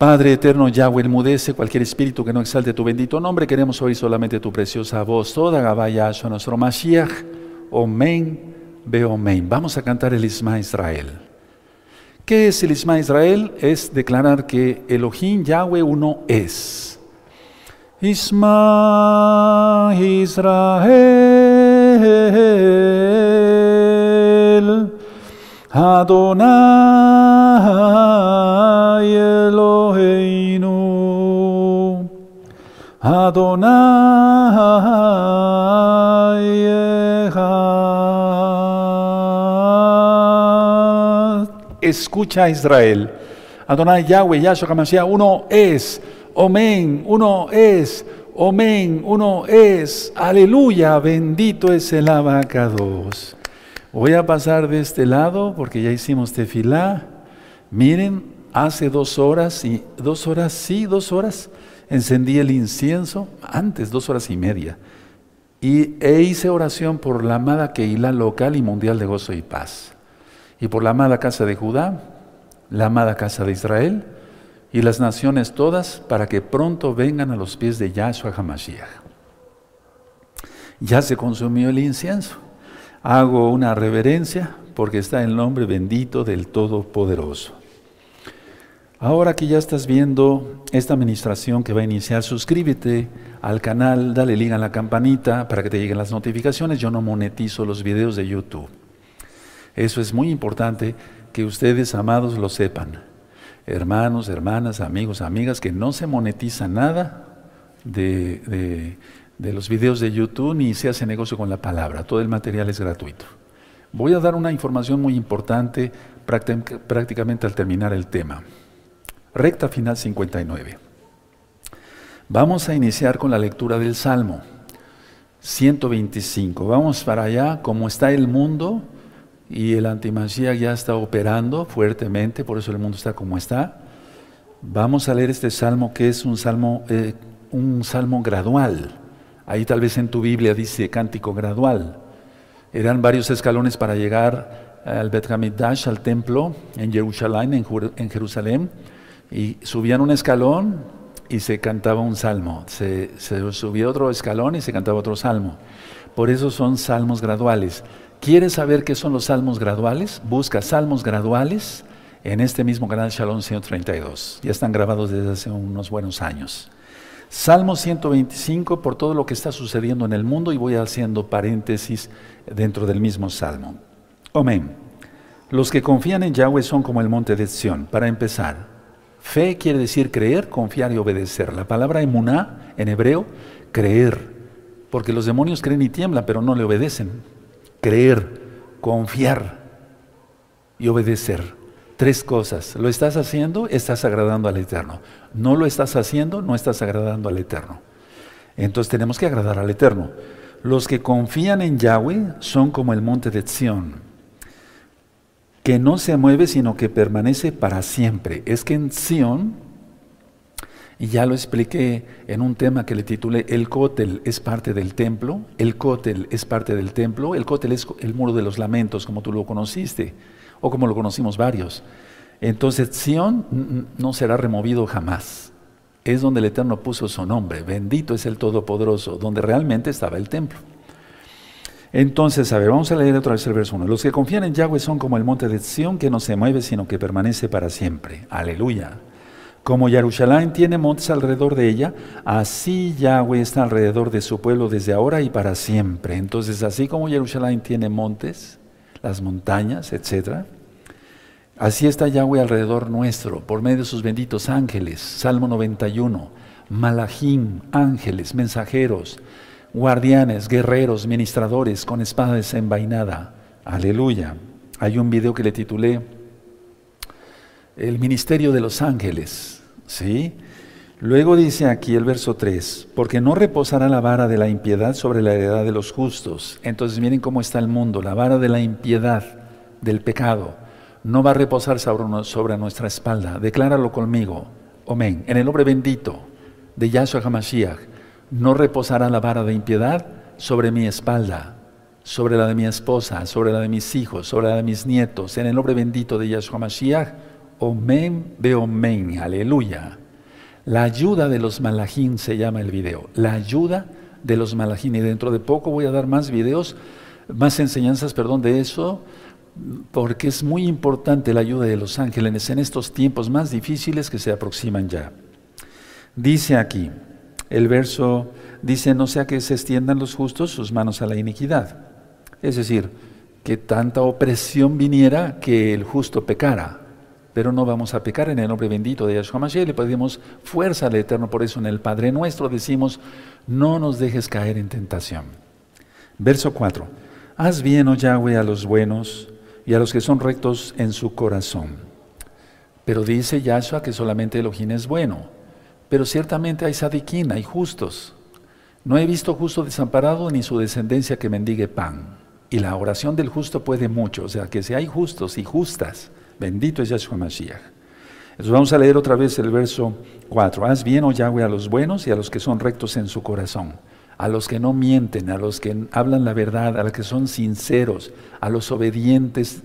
Padre eterno Yahweh, mudece cualquier espíritu que no exalte tu bendito nombre. Queremos oír solamente tu preciosa voz. Toda Gabaya a nuestro Mashiach. Omen, ve omen. Vamos a cantar el Isma Israel. ¿Qué es el Isma Israel? Es declarar que Elohim Yahweh uno es. Isma Israel. Adonai Adonai Escucha Israel. Adonai Yahweh Yahshua HaMashiach uno es Omen uno es Omen uno es. Aleluya bendito es el abacados. Voy a pasar de este lado porque ya hicimos tefilá. Miren, hace dos horas y dos horas, sí, dos horas, encendí el incienso, antes dos horas y media, y e hice oración por la amada Keilah local y mundial de gozo y paz, y por la amada casa de Judá, la amada casa de Israel, y las naciones todas, para que pronto vengan a los pies de Yahshua HaMashiach. Ya se consumió el incienso hago una reverencia porque está el nombre bendito del Todopoderoso. Ahora que ya estás viendo esta administración que va a iniciar, suscríbete al canal, dale link a la campanita para que te lleguen las notificaciones. Yo no monetizo los videos de YouTube. Eso es muy importante que ustedes, amados, lo sepan. Hermanos, hermanas, amigos, amigas, que no se monetiza nada de, de de los videos de YouTube ni se hace negocio con la palabra, todo el material es gratuito. Voy a dar una información muy importante prácticamente al terminar el tema. Recta final 59. Vamos a iniciar con la lectura del Salmo 125. Vamos para allá, como está el mundo y el antimasía ya está operando fuertemente, por eso el mundo está como está. Vamos a leer este salmo que es un salmo, eh, un salmo gradual Ahí tal vez en tu Biblia dice cántico gradual. Eran varios escalones para llegar al Bet Hamidash, al templo en Jerusalén, en, Jerusalén, y subían un escalón y se cantaba un salmo. Se, subía otro escalón y se cantaba otro salmo. Por eso son salmos graduales. ¿Quieres saber qué son los salmos graduales? Busca salmos graduales en este mismo canal Shalom 132. Ya están grabados desde hace unos buenos años. Salmo 125 por todo lo que está sucediendo en el mundo y voy haciendo paréntesis dentro del mismo salmo. Amén. Los que confían en Yahweh son como el monte de Sión. Para empezar, fe quiere decir creer, confiar y obedecer. La palabra emuná en hebreo, creer, porque los demonios creen y tiemblan, pero no le obedecen. Creer, confiar y obedecer. Tres cosas. ¿Lo estás haciendo? Estás agradando al Eterno. No lo estás haciendo, no estás agradando al Eterno. Entonces tenemos que agradar al Eterno. Los que confían en Yahweh son como el monte de Sión, que no se mueve sino que permanece para siempre. Es que en Sión, y ya lo expliqué en un tema que le titulé El cótel es parte del templo, el cótel es parte del templo, el cótel es el muro de los lamentos, como tú lo conociste o como lo conocimos varios. Entonces, Sión no será removido jamás. Es donde el Eterno puso su nombre. Bendito es el Todopoderoso, donde realmente estaba el templo. Entonces, a ver, vamos a leer otra vez el verso 1. Los que confían en Yahweh son como el monte de Sión que no se mueve, sino que permanece para siempre. Aleluya. Como Jerusalén tiene montes alrededor de ella, así Yahweh está alrededor de su pueblo desde ahora y para siempre. Entonces, así como Jerusalén tiene montes, las montañas, etc. Así está Yahweh alrededor nuestro, por medio de sus benditos ángeles. Salmo 91. Malachim, ángeles, mensajeros, guardianes, guerreros, ministradores con espada desenvainada. Aleluya. Hay un video que le titulé El ministerio de los ángeles. ¿Sí? Luego dice aquí el verso 3, porque no reposará la vara de la impiedad sobre la heredad de los justos. Entonces miren cómo está el mundo, la vara de la impiedad, del pecado, no va a reposar sobre nuestra espalda. Decláralo conmigo. Amén. En el nombre bendito de Yahshua HaMashiach, no reposará la vara de impiedad sobre mi espalda, sobre la de mi esposa, sobre la de mis hijos, sobre la de mis nietos. En el nombre bendito de Yahshua HaMashiach, Omen Beomen, aleluya. La ayuda de los malajín se llama el video. La ayuda de los malajín. Y dentro de poco voy a dar más videos, más enseñanzas, perdón, de eso, porque es muy importante la ayuda de los ángeles en estos tiempos más difíciles que se aproximan ya. Dice aquí, el verso dice, no sea que se extiendan los justos sus manos a la iniquidad. Es decir, que tanta opresión viniera que el justo pecara pero no vamos a pecar en el nombre bendito de Yahshua Mashiach, le pedimos fuerza al Eterno, por eso en el Padre Nuestro decimos, no nos dejes caer en tentación. Verso 4, haz bien, oh Yahweh, a los buenos y a los que son rectos en su corazón. Pero dice Yahshua que solamente Elohim es bueno, pero ciertamente hay sadiquín, hay justos. No he visto justo desamparado ni su descendencia que mendigue pan. Y la oración del justo puede mucho, o sea que si hay justos y justas, Bendito es Yahshua Mashiach. Entonces vamos a leer otra vez el verso 4. Haz bien, oh Yahweh, a los buenos y a los que son rectos en su corazón, a los que no mienten, a los que hablan la verdad, a los que son sinceros, a los obedientes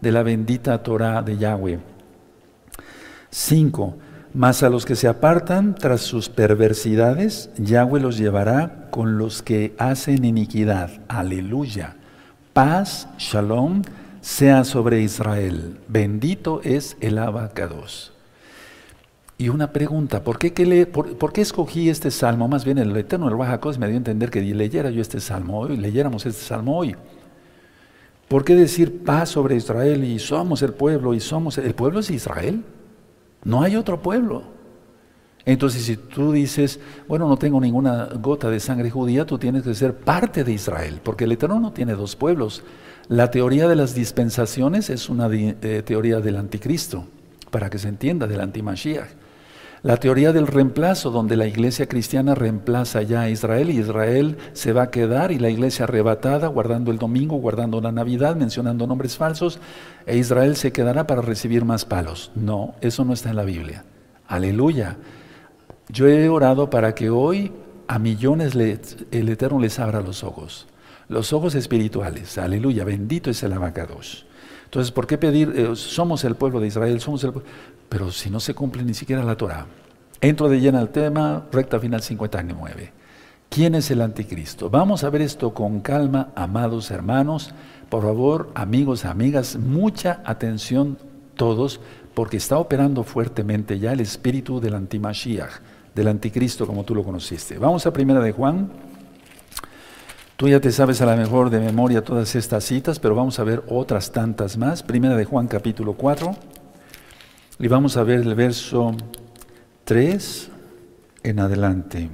de la bendita Torah de Yahweh. 5. Mas a los que se apartan tras sus perversidades, Yahweh los llevará con los que hacen iniquidad. Aleluya. Paz, shalom sea sobre Israel. Bendito es el abacados. Y una pregunta, ¿por qué, le, escogí este salmo? Más bien el Eterno el Bajacos me dio a entender que leyera yo este salmo hoy, leyéramos este salmo hoy. ¿Por qué decir paz sobre Israel y somos el pueblo y somos el pueblo es Israel? No hay otro pueblo. Entonces, si tú dices, bueno, no tengo ninguna gota de sangre judía, tú tienes que ser parte de Israel, porque el Eterno no tiene dos pueblos. La teoría de las dispensaciones es una eh, teoría del anticristo, para que se entienda, del antimashiach. La teoría del reemplazo, donde la iglesia cristiana reemplaza ya a Israel y Israel se va a quedar y la iglesia arrebatada, guardando el domingo, guardando la Navidad, mencionando nombres falsos, e Israel se quedará para recibir más palos. No, eso no está en la Biblia. Aleluya. Yo he orado para que hoy a millones el Eterno les abra los ojos los ojos espirituales. Aleluya, bendito es el abacados. Entonces, ¿por qué pedir? Eh, somos el pueblo de Israel, somos el Pero si no se cumple ni siquiera la Torah. Entro de lleno al tema, recta final 59. ¿Quién es el anticristo? Vamos a ver esto con calma, amados hermanos. Por favor, amigos, amigas, mucha atención todos, porque está operando fuertemente ya el espíritu del antimashiach, del anticristo como tú lo conociste. Vamos a primera de Juan Tú ya te sabes a lo mejor de memoria todas estas citas, pero vamos a ver otras tantas más. Primera de Juan capítulo 4. Y vamos a ver el verso 3 en adelante.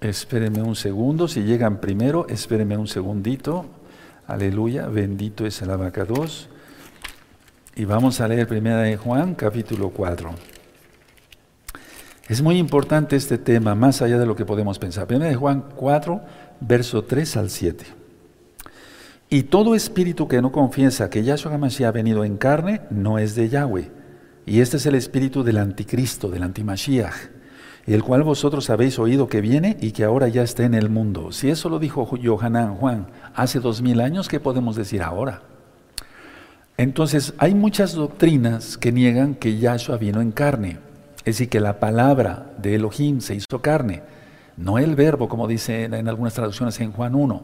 Espérenme un segundo, si llegan primero, espérenme un segundito. Aleluya, bendito es el abacados. Y vamos a leer Primera de Juan capítulo 4. Es muy importante este tema, más allá de lo que podemos pensar. Primera de Juan 4, verso 3 al 7. Y todo espíritu que no confiesa que Yahshua Mashiach ha venido en carne no es de Yahweh. Y este es el espíritu del anticristo, del antimashiach, el cual vosotros habéis oído que viene y que ahora ya está en el mundo. Si eso lo dijo Johanán Juan hace dos mil años, ¿qué podemos decir ahora? Entonces, hay muchas doctrinas que niegan que Yahshua vino en carne. Es decir, que la palabra de Elohim se hizo carne no el verbo, como dice en algunas traducciones en Juan 1,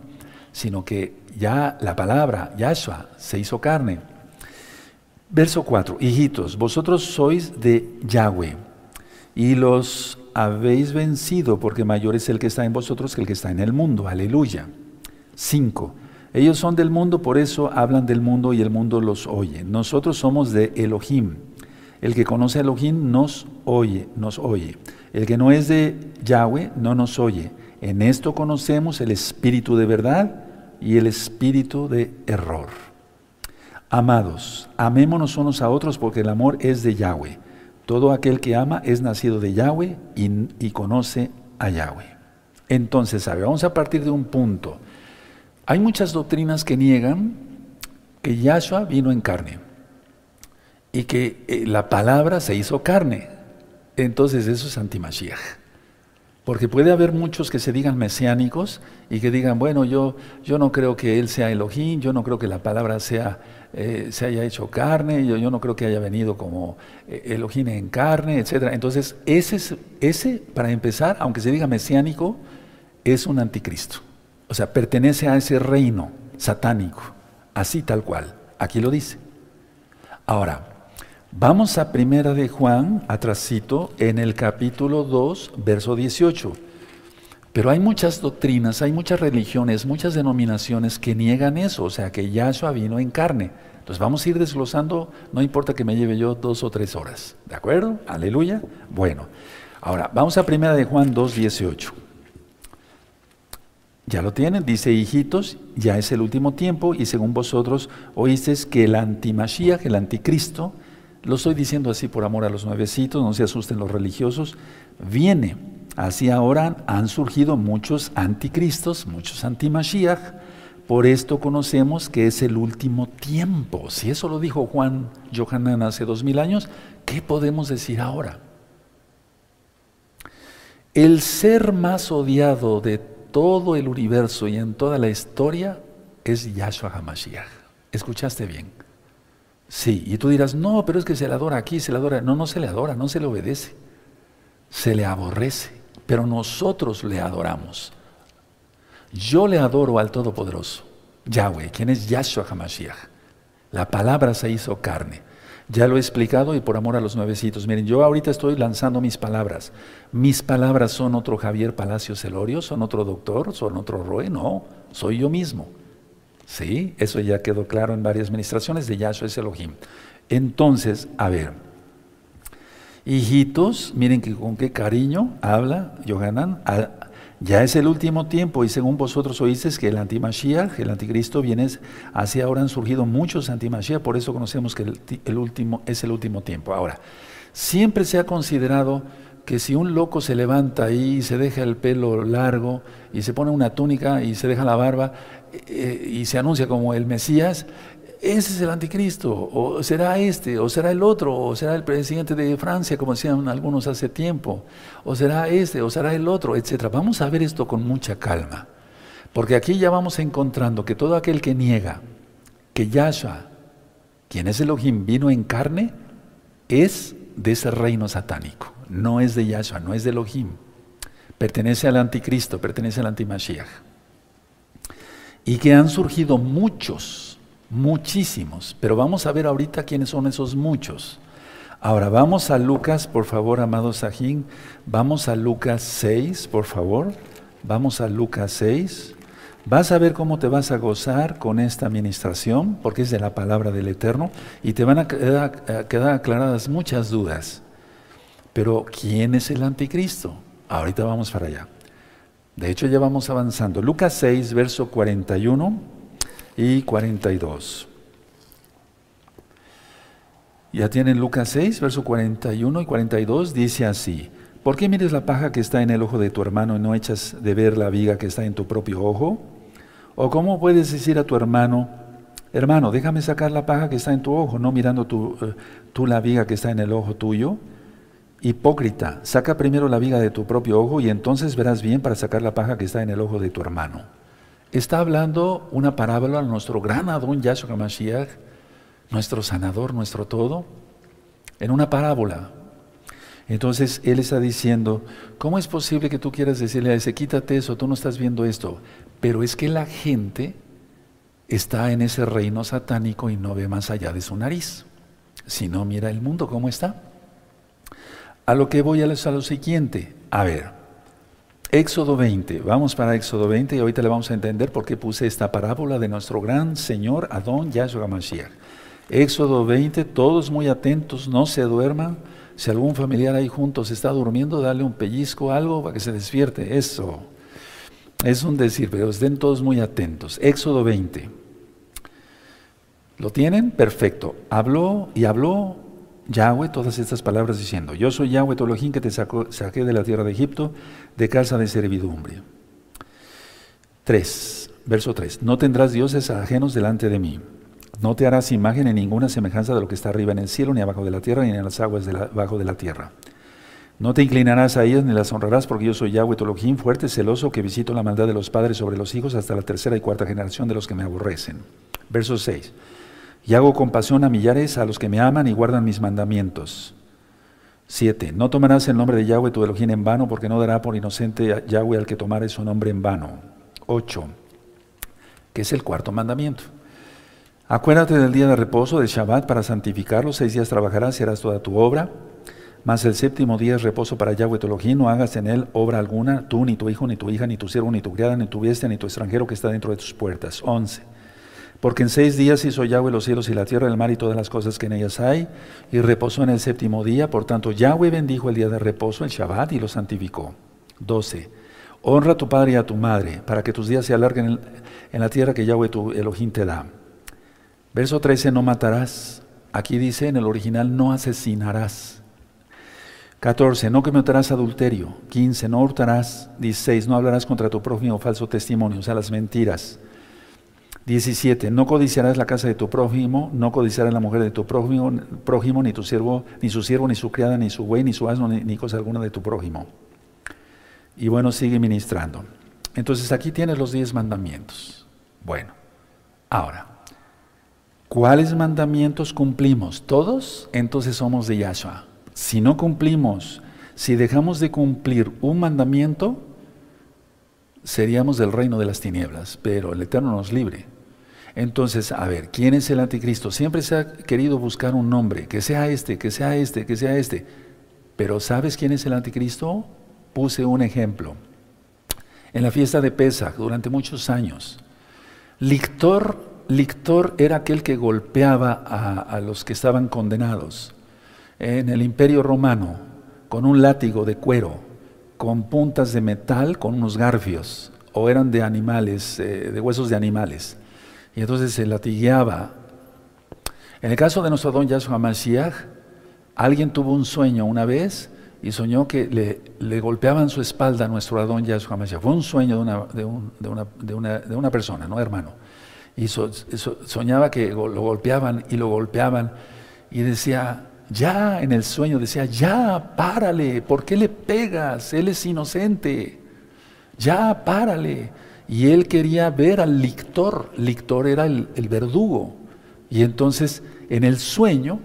sino que ya la palabra, Yahshua, se hizo carne. Verso 4, hijitos, vosotros sois de Yahweh y los habéis vencido porque mayor es el que está en vosotros que el que está en el mundo. Aleluya. 5. Ellos son del mundo, por eso hablan del mundo y el mundo los oye. Nosotros somos de Elohim. El que conoce a Elohim nos oye, nos oye. El que no es de Yahweh no nos oye. En esto conocemos el espíritu de verdad y el espíritu de error. Amados, amémonos unos a otros porque el amor es de Yahweh. Todo aquel que ama es nacido de Yahweh y, conoce a Yahweh. Entonces, vamos a partir de un punto. Hay muchas doctrinas que niegan que Yahshua vino en carne y que eh, la palabra se hizo carne. Entonces eso es antimashiach. Porque puede haber muchos que se digan mesiánicos y que digan, bueno, yo, yo no creo que Él sea Elohim, yo no creo que la palabra sea, eh, se haya hecho carne, yo, yo, no creo que haya venido como eh, Elohim en carne, etc. Entonces, ese, ese, para empezar, aunque se diga mesiánico, es un anticristo. O sea, pertenece a ese reino satánico, así tal cual. Aquí lo dice. Ahora, vamos a Primera de Juan, atrasito, en el capítulo 2, verso 18. Pero hay muchas doctrinas, hay muchas religiones, muchas denominaciones que niegan eso, o sea, que Yahshua vino en carne. Entonces vamos a ir desglosando, no importa que me lleve yo dos o tres horas. ¿De acuerdo? Aleluya. Bueno, ahora vamos a Primera de Juan 2, 18. Ya lo tienen, dice hijitos, ya es el último tiempo y según vosotros oísteis que el antimashiach, el anticristo, lo estoy diciendo así por amor a los nuevecitos, no se asusten los religiosos, viene. Así ahora han surgido muchos anticristos, muchos antimashiach, por esto conocemos que es el último tiempo. Si eso lo dijo Juan Johanan hace dos mil años, ¿qué podemos decir ahora? El ser más odiado de todo el universo y en toda la historia es Yahshua HaMashiach. ¿Escuchaste bien? Sí, y tú dirás, no, pero es que se le adora aquí, se le adora. No, no se le adora, no se le obedece. Se le aborrece, pero nosotros le adoramos. Yo le adoro al Todopoderoso, Yahweh, quien es Yahshua HaMashiach. La palabra se hizo carne. Ya lo he explicado y por amor a los nuevecitos. Miren, yo ahorita estoy lanzando mis palabras. Mis palabras son otro Javier Palacio Celorio, son otro doctor, son otro Roe. No, soy yo mismo. Sí, eso ya quedó claro en varias administraciones de Yahshua es Elohim. Entonces, a ver, hijitos, miren que con qué cariño habla Yohanan. Ya es el último tiempo y según vosotros oísteis que el antimashiach, el anticristo viene, así ahora han surgido muchos antimashiach, por eso conocemos que el, último es el último tiempo. Ahora, siempre se ha considerado que si un loco se levanta ahí y se deja el pelo largo y se pone una túnica y se deja la barba eh, y se anuncia como el Mesías, ese es el anticristo, o será este, o será el otro, o será el presidente de Francia, como decían algunos hace tiempo, o será este, o será el otro, etc. Vamos a ver esto con mucha calma, porque aquí ya vamos encontrando que todo aquel que niega que Yahshua, quien es Elohim, vino en carne, es de ese reino satánico, no es de Yahshua, no es de Elohim, pertenece al anticristo, pertenece al antimashiach. Y que han surgido muchos, Muchísimos, pero vamos a ver ahorita quiénes son esos muchos. Ahora vamos a Lucas, por favor, amado Sajín. Vamos a Lucas 6, por favor. Vamos a Lucas 6. Vas a ver cómo te vas a gozar con esta administración, porque es de la palabra del Eterno, y te van a quedar, aclaradas muchas dudas. Pero, ¿quién es el anticristo? Ahorita vamos para allá. De hecho, ya vamos avanzando. Lucas 6, verso 41 y 42. Ya tienen Lucas 6, verso 41 y 42, dice así, ¿por qué mires la paja que está en el ojo de tu hermano y no echas de ver la viga que está en tu propio ojo? ¿O cómo puedes decir a tu hermano, hermano, déjame sacar la paja que está en tu ojo, no mirando tú, eh, tú la viga que está en el ojo tuyo? Hipócrita, saca primero la viga de tu propio ojo y entonces verás bien para sacar la paja que está en el ojo de tu hermano está hablando una parábola a nuestro gran Adón Yahshua Mashiach, nuestro sanador, nuestro todo, en una parábola. Entonces él está diciendo, ¿cómo es posible que tú quieras decirle a ese, quítate eso, tú no estás viendo esto? Pero es que la gente está en ese reino satánico y no ve más allá de su nariz. Si no, mira el mundo, ¿cómo está? A lo que voy a lo siguiente, a ver, Éxodo 20, vamos para Éxodo 20 y ahorita le vamos a entender por qué puse esta parábola de nuestro gran Señor Adón Yahshua Mashiach. Éxodo 20, todos muy atentos, no se duerman. Si algún familiar ahí juntos está durmiendo, dale un pellizco, algo para que se despierte. Eso es un decir, pero estén todos muy atentos. Éxodo 20. ¿Lo tienen? Perfecto. Habló y habló Yahweh todas estas palabras diciendo, yo soy Yahweh Elohim que te saqué de la tierra de Egipto, de casa de servidumbre. 3, verso 3, no tendrás dioses ajenos delante de mí, no te harás imagen en ninguna semejanza de lo que está arriba en el cielo, ni abajo de la tierra, ni en las aguas debajo de la tierra. No te inclinarás a ellas ni las honrarás, porque yo soy Yahweh Elohim, fuerte, celoso, que visito la maldad de los padres sobre los hijos hasta la tercera y cuarta generación de los que me aborrecen. Verso 6. Y hago compasión a millares a los que me aman y guardan mis mandamientos. 7. No tomarás el nombre de Yahweh tu Elohim en vano, porque no dará por inocente Yahweh al que tomare su nombre en vano. 8. Que es el cuarto mandamiento. Acuérdate del día de reposo, del Shabbat, para santificarlo. Seis días trabajarás y harás toda tu obra. Mas el séptimo día es reposo para Yahweh tu Elohim, no hagas en él obra alguna, tú, ni tu hijo, ni tu hija, ni tu siervo, ni tu criada, ni tu bestia, ni tu extranjero que está dentro de tus puertas. 11. Porque en seis días hizo Yahweh los cielos y la tierra, el mar y todas las cosas que en ellas hay, y reposó en el séptimo día. Por tanto, Yahweh bendijo el día de reposo, el Shabbat, y lo santificó. 12. Honra a tu padre y a tu madre, para que tus días se alarguen en la tierra que Yahweh tu Elohim te da. Verso 13, no matarás. Aquí dice en el original, no asesinarás. 14. No cometerás adulterio. 15. No hurtarás. 16. No hablarás contra tu prójimo falso testimonio, o sea, las mentiras. 17. No codiciarás la casa de tu prójimo, no codiciarás la mujer de tu prójimo, prójimo ni tu siervo, ni su siervo, ni su criada, ni su buey, ni su asno, ni, ni cosa alguna de tu prójimo. Y bueno, sigue ministrando. Entonces aquí tienes los diez mandamientos. Bueno, ahora, ¿cuáles mandamientos cumplimos? ¿Todos? Entonces somos de Yahshua. Si no cumplimos, si dejamos de cumplir un mandamiento, seríamos del reino de las tinieblas, pero el Eterno nos libre. Entonces, a ver, ¿quién es el anticristo? Siempre se ha querido buscar un nombre, que sea este, que sea este, que sea este. Pero ¿sabes quién es el anticristo? Puse un ejemplo. En la fiesta de Pesach, durante muchos años, Lictor, Lictor era aquel que golpeaba a, los que estaban condenados en el imperio romano con un látigo de cuero, con puntas de metal, con unos garfios, o eran de animales, eh, de huesos de animales. Y entonces se latigueaba. En el caso de nuestro don Yahshua Mashiach, alguien tuvo un sueño una vez y soñó que le, golpeaban su espalda a nuestro Adón Yahshua Mashiach. Fue un sueño de una, de, una, de, una, de una, persona, no hermano. Y soñaba que lo golpeaban y lo golpeaban y decía, ya en el sueño decía, ya, párale, ¿por qué le pegas? Él es inocente. Ya, párale. Y él quería ver al lictor. Lictor era el, verdugo. Y entonces, en el sueño,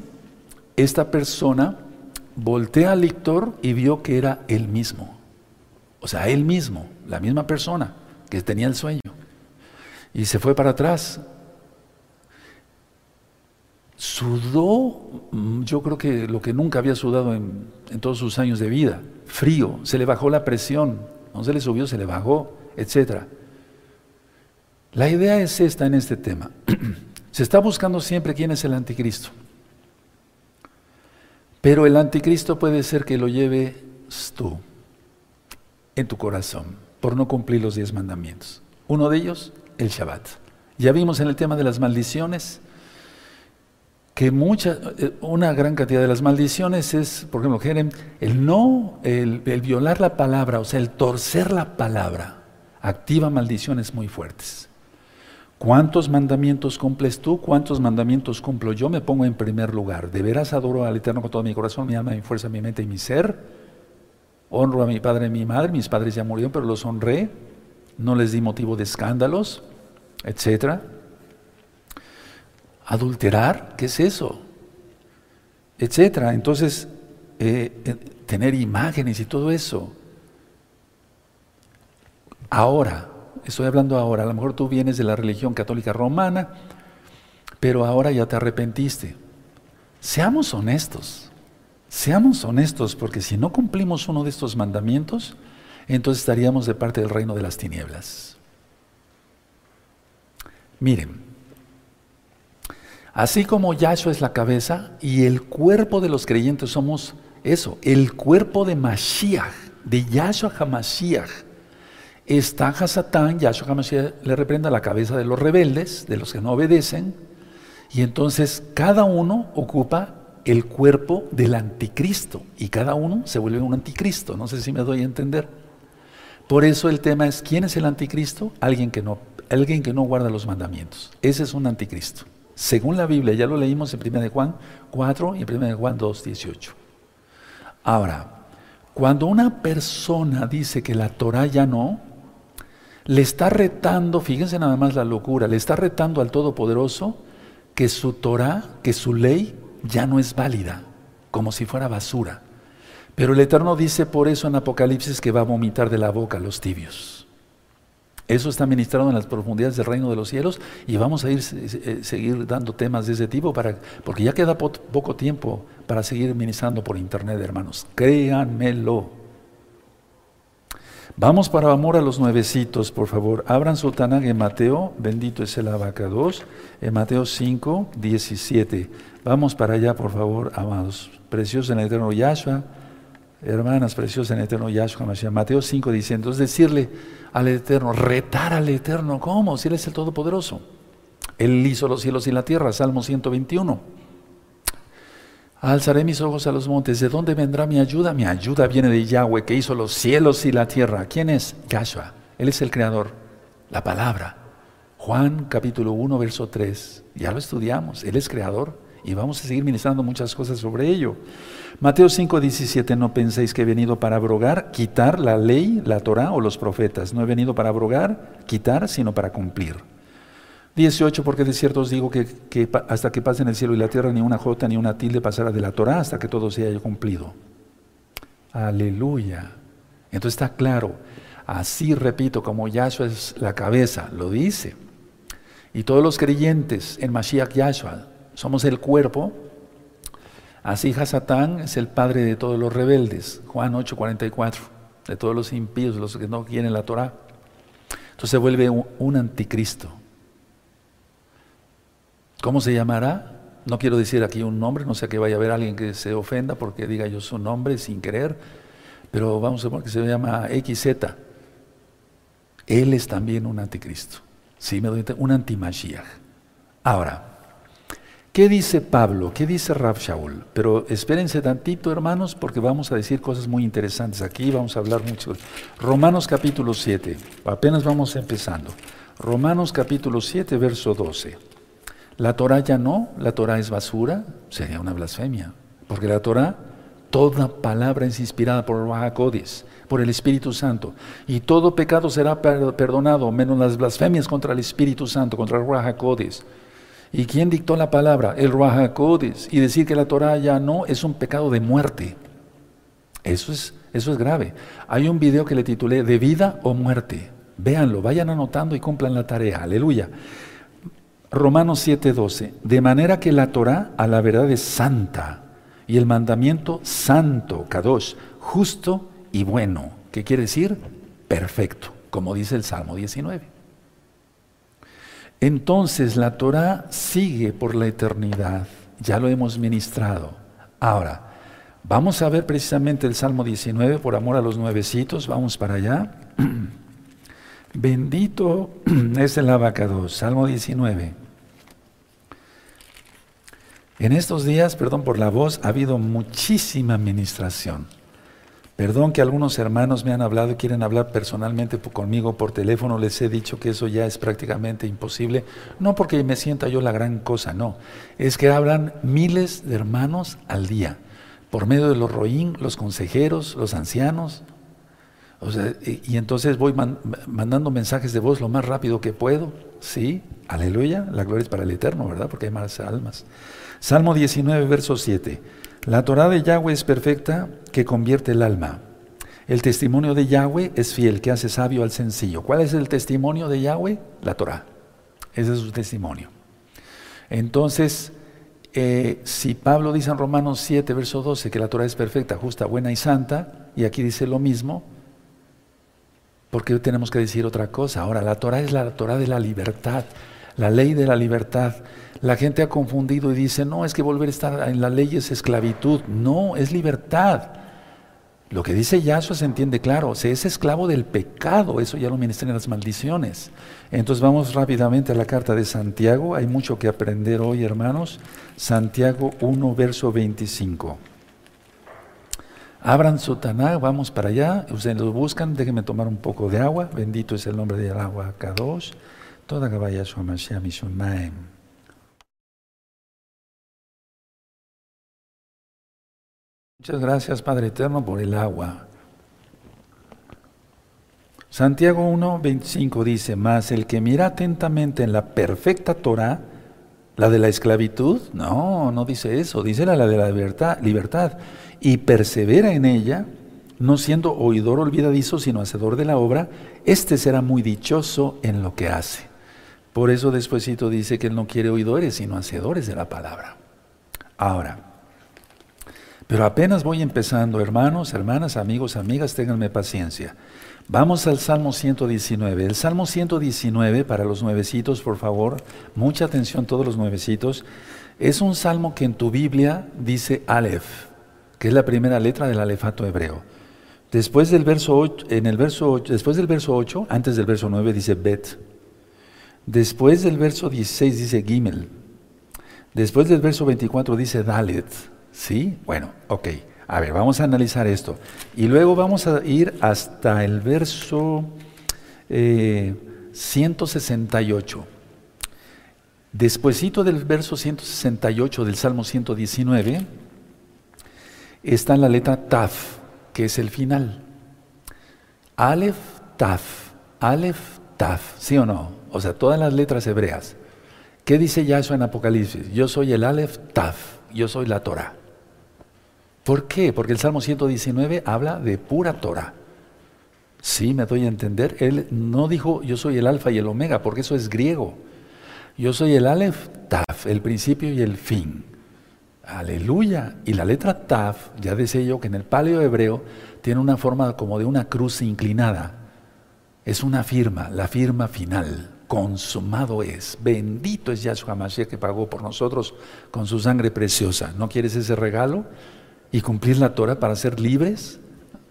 esta persona voltea al lictor y vio que era él mismo. O sea, él mismo, la misma persona que tenía el sueño. Y se fue para atrás Sudó, mm, yo creo que lo que nunca había sudado en, todos sus años de vida, frío, se le bajó la presión, no se le subió, se le bajó, etc. La idea es esta en este tema. se está buscando siempre quién es el anticristo. Pero el anticristo puede ser que lo lleves tú en tu corazón por no cumplir los diez mandamientos. Uno de ellos, el Shabbat. Ya vimos en el tema de las maldiciones que mucha, eh, una gran cantidad de las maldiciones es, por ejemplo, el no, el, violar la palabra, o sea, el torcer la palabra, activa maldiciones muy fuertes. ¿Cuántos mandamientos cumples tú? ¿Cuántos mandamientos cumplo yo? Me pongo en primer lugar. De veras adoro al Eterno con todo mi corazón, mi alma, mi fuerza, mi mente y mi ser. Honro a mi padre y mi madre. Mis padres ya murieron, pero los honré. No les di motivo de escándalos, etcétera. Adulterar, ¿qué es eso? Etcétera. Entonces, eh, eh, tener imágenes y todo eso. Ahora, estoy hablando ahora, a lo mejor tú vienes de la religión católica romana, pero ahora ya te arrepentiste. Seamos honestos, seamos honestos, porque si no cumplimos uno de estos mandamientos, entonces estaríamos de parte del reino de las tinieblas. Miren, Así como Yahshua es la cabeza y el cuerpo de los creyentes somos eso, el cuerpo de Mashiach, de Yahshua HaMashiach. Está Hasatán, Yahshua HaMashiach le reprenda la cabeza de los rebeldes, de los que no obedecen, y entonces cada uno ocupa el cuerpo del anticristo y cada uno se vuelve un anticristo. No sé si me doy a entender. Por eso el tema es ¿quién es el anticristo? Alguien que no, alguien que no guarda los mandamientos. Ese es un anticristo según la Biblia, ya lo leímos en 1 de Juan 4 y en 1 de Juan 2, 18. Ahora, Cuando una persona dice que la Torah ya no, le está retando, fíjense nada más la locura, le está retando al Todopoderoso que su Torah, que su ley ya no es válida, como si fuera basura. Pero el Eterno dice por eso en Apocalipsis que va a vomitar de la boca a los tibios. Eso está ministrado en las profundidades del reino de los cielos y vamos a ir eh, seguir dando temas de ese tipo para, porque ya queda poco tiempo para seguir ministrando por internet, hermanos. Créanmelo. Vamos para amor a los nuevecitos, por favor. Abran su Tanag en Mateo, bendito es el abacados, en Mateo 5, 17. Vamos para allá, por favor, amados. Precioso en el eterno Yahshua hermanas preciosas en el eterno Yahshua. Mateo 5 diciendo, es decirle al eterno, retar al eterno, ¿cómo? Si él es el Todopoderoso. Él hizo los cielos y la tierra, Salmo 121. Alzaré mis ojos a los montes, ¿de dónde vendrá mi ayuda? Mi ayuda viene de Yahweh, que hizo los cielos y la tierra. ¿Quién es? Yahshua. Él es el creador, la palabra. Juan capítulo 1, verso 3. Ya lo estudiamos, Él es creador y vamos a seguir ministrando muchas cosas sobre ello. Mateo 5, 17, no penséis que he venido para abrogar, quitar la ley, la Torah o los profetas. No he venido para abrogar, quitar, sino para cumplir. 18, porque de cierto os digo que, hasta que pasen el cielo y la tierra, ni una jota ni una tilde pasará de la Torah hasta que todo se haya cumplido. Aleluya. Entonces está claro. Así repito, como Yahshua es la cabeza, lo dice. Y todos los creyentes en Mashiach Yahshua somos el cuerpo, Así Hasatán es el padre de todos los rebeldes, Juan 8:44, de todos los impíos, los que no quieren la Torah. Entonces se vuelve un, anticristo. ¿Cómo se llamará? No quiero decir aquí un nombre, no sé que vaya a haber alguien que se ofenda porque diga yo su nombre sin querer, pero vamos a ver que se llama XZ. Él es también un anticristo. Sí, me doy un antimashiach. Ahora, ¿Qué dice Pablo? ¿Qué dice Rab Shaul? Pero espérense tantito, hermanos, porque vamos a decir cosas muy interesantes aquí, vamos a hablar mucho. Romanos capítulo 7, apenas vamos empezando. Romanos capítulo 7, verso 12. La Torah ya no, la Torah es basura, sería una blasfemia, porque la Torah, toda palabra es inspirada por el por el Espíritu Santo, y todo pecado será perdonado, menos las blasfemias contra el Espíritu Santo, contra el Rahakodis. ¿Y quién dictó la palabra? El Ruach Y decir que la Torah ya no es un pecado de muerte. Eso es, eso es grave. Hay un video que le titulé De vida o muerte. Véanlo, vayan anotando y cumplan la tarea. Aleluya. Romanos 7:12. De manera que la Torah a la verdad es santa y el mandamiento santo, kadosh, justo y bueno. ¿Qué quiere decir? Perfecto, como dice el Salmo 19. Entonces la Torah sigue por la eternidad. Ya lo hemos ministrado. Ahora, vamos a ver precisamente el Salmo 19, por amor a los nuevecitos. Vamos para allá. Bendito es el abacados. Salmo 19. En estos días, perdón por la voz, ha habido muchísima administración. Perdón que algunos hermanos me han hablado y quieren hablar personalmente conmigo por teléfono, les he dicho que eso ya es prácticamente imposible, no porque me sienta yo la gran cosa, no, es que hablan miles de hermanos al día, por medio de los roín, los consejeros, los ancianos, y, entonces voy mandando mensajes de voz lo más rápido que puedo, sí, aleluya, la gloria es para el Eterno, ¿verdad? Porque hay más almas. Salmo 19, verso 7. La Torah de Yahweh es perfecta que convierte el alma. El testimonio de Yahweh es fiel, que hace sabio al sencillo. ¿Cuál es el testimonio de Yahweh? La Torah. Ese es su testimonio. Entonces, eh, si Pablo dice en Romanos 7, verso 12, que la Torah es perfecta, justa, buena y santa, y aquí dice lo mismo, ¿por qué tenemos que decir otra cosa? Ahora, la Torah es la Torah de la libertad, la ley de la libertad. La gente ha confundido y dice, no, es que volver a estar en la ley es esclavitud. No, es libertad. Lo que dice Yahshua se entiende claro, se es esclavo del pecado, eso ya lo ministran en las maldiciones. Entonces vamos rápidamente a la carta de Santiago, hay mucho que aprender hoy hermanos. Santiago 1, verso 25. Abran su vamos para allá, ustedes lo buscan, déjenme tomar un poco de agua, bendito es el nombre del agua K2. Toda Yahshua Mashiach Mishunmaim. Muchas gracias, Padre Eterno, por el agua. Santiago 1, 25 dice, más el que mira atentamente en la perfecta Torah, la de la esclavitud, no, no dice eso, dice la, la de la libertad, libertad, y persevera en ella, no siendo oidor olvidadizo, sino hacedor de la obra, este será muy dichoso en lo que hace. Por eso despuesito dice que él no quiere oidores, sino hacedores de la palabra. Ahora, pero apenas voy empezando, hermanos, hermanas, amigos, amigas, ténganme paciencia. Vamos al Salmo 119. El Salmo 119, para los nuevecitos, por favor, mucha atención todos los nuevecitos, es un salmo que en tu Biblia dice Aleph, que es la primera letra del alefato hebreo. Después del verso 8, en el verso 8, después del verso 8, antes del verso 9 dice Bet. Después del verso 16 dice Gimel. Después del verso 24 dice Dalet. ¿Sí? Bueno, ok. A ver, vamos a analizar esto. Y luego vamos a ir hasta el verso 168. Eh, Despuésito del verso 168 del Salmo 119 está la letra Taf, que es el final. Aleph, Taf, Aleph, Taf, ¿sí o no? O sea, todas las letras hebreas. ¿Qué dice Yahshua en Apocalipsis? Yo soy el Aleph, Taf, yo soy la Torah. ¿Por qué? Porque el Salmo 119 habla de pura Torah. Sí, me doy a entender. Él no dijo yo soy el alfa y el omega, porque eso es griego. Yo soy el alef, taf, el principio y el fin. Aleluya. Y la letra taf, ya decía yo que en el paleo hebreo tiene una forma como de una cruz inclinada. Es una firma, la firma final. Consumado es. Bendito es Yahshua Mashiach que pagó por nosotros con su sangre preciosa. ¿No quieres ese regalo? y cumplir la Torah para ser libres?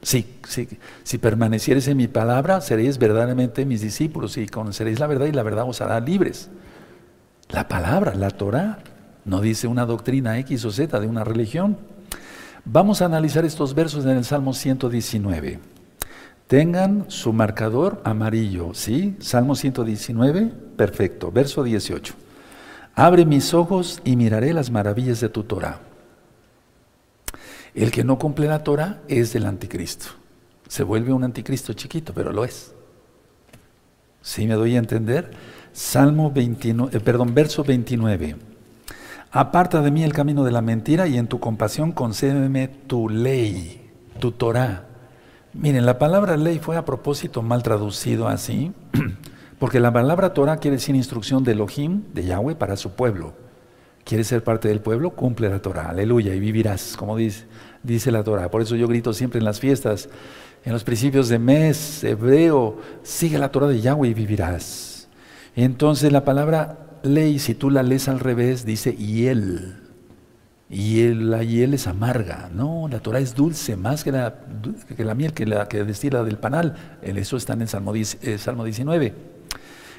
Sí, sí, si permanecieres en mi palabra, seréis verdaderamente mis discípulos y conoceréis la verdad y la verdad os hará libres. La palabra, la Torah, no dice una doctrina X o Z de una religión. Vamos a analizar estos versos en el Salmo 119. Tengan su marcador amarillo, ¿sí? Salmo 119, perfecto. Verso 18. Abre mis ojos y miraré las maravillas de tu Torah. El que no cumple la Torah es del anticristo. Se vuelve un anticristo chiquito, pero lo es. ¿Sí me doy a entender? Salmo 29, eh, perdón, verso 29. Aparta de mí el camino de la mentira y en tu compasión concédeme tu ley, tu Torah. Miren, la palabra ley fue a propósito mal traducido así, porque la palabra Torah quiere decir instrucción de Elohim, de Yahweh, para su pueblo. ¿Quieres ser parte del pueblo? Cumple la Torah, aleluya, y vivirás, como dice, dice la Torah. Por eso yo grito siempre en las fiestas, en los principios de mes, hebreo, sigue la Torah de Yahweh y vivirás. Entonces la palabra ley, si tú la lees al revés, dice hiel. Y la hiel es amarga. No, la Torah es dulce, más que la, que la miel que, la, que destila del panal. Eso está en el Salmo, eh, Salmo 19.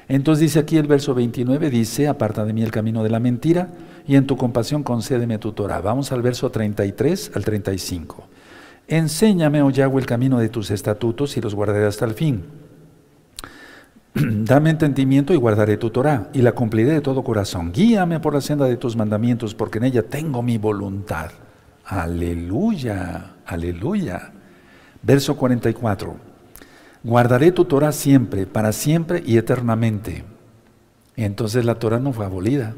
Entonces dice aquí el verso 29, dice, aparta de mí el camino de la mentira y en tu compasión concédeme tu Torah. Vamos al verso 33 al 35. Enséñame, oh Yahweh, el camino de tus estatutos y los guardaré hasta el fin. Dame entendimiento y guardaré tu Torah y la cumpliré de todo corazón. Guíame por la senda de tus mandamientos porque en ella tengo mi voluntad. Aleluya, aleluya. Verso 44. Guardaré tu Torah siempre, para siempre y eternamente. entonces la Torah no fue abolida.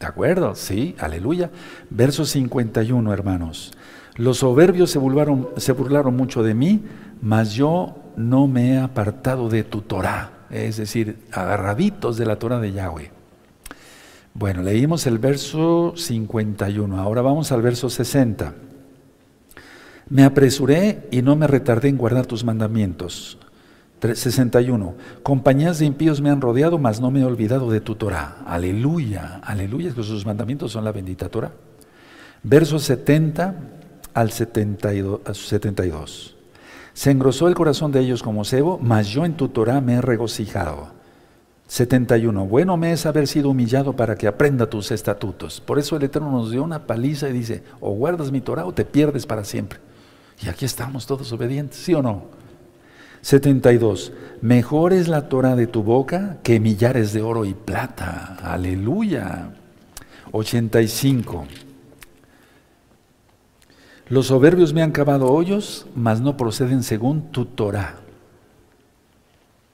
¿De acuerdo? Sí, aleluya. Verso 51, hermanos. Los soberbios se burlaron, se burlaron mucho de mí, mas yo no me he apartado de tu Torah. Es decir, agarraditos de la Torah de Yahweh. Bueno, leímos el verso 51. Ahora vamos al verso 60. Me apresuré y no me retardé en guardar tus mandamientos. 61. Compañías de impíos me han rodeado, mas no me he olvidado de tu Torah. Aleluya, aleluya, que sus mandamientos son la bendita Torah. Versos 70 al 72. Se engrosó el corazón de ellos como cebo, mas yo en tu Torah me he regocijado. 71. Bueno me es haber sido humillado para que aprenda tus estatutos. Por eso el Eterno nos dio una paliza y dice, o guardas mi Torah o te pierdes para siempre. Y aquí estamos todos obedientes, ¿sí o no? 72. Mejor es la Torah de tu boca que millares de oro y plata. Aleluya. 85. Los soberbios me han cavado hoyos, mas no proceden según tu Torah.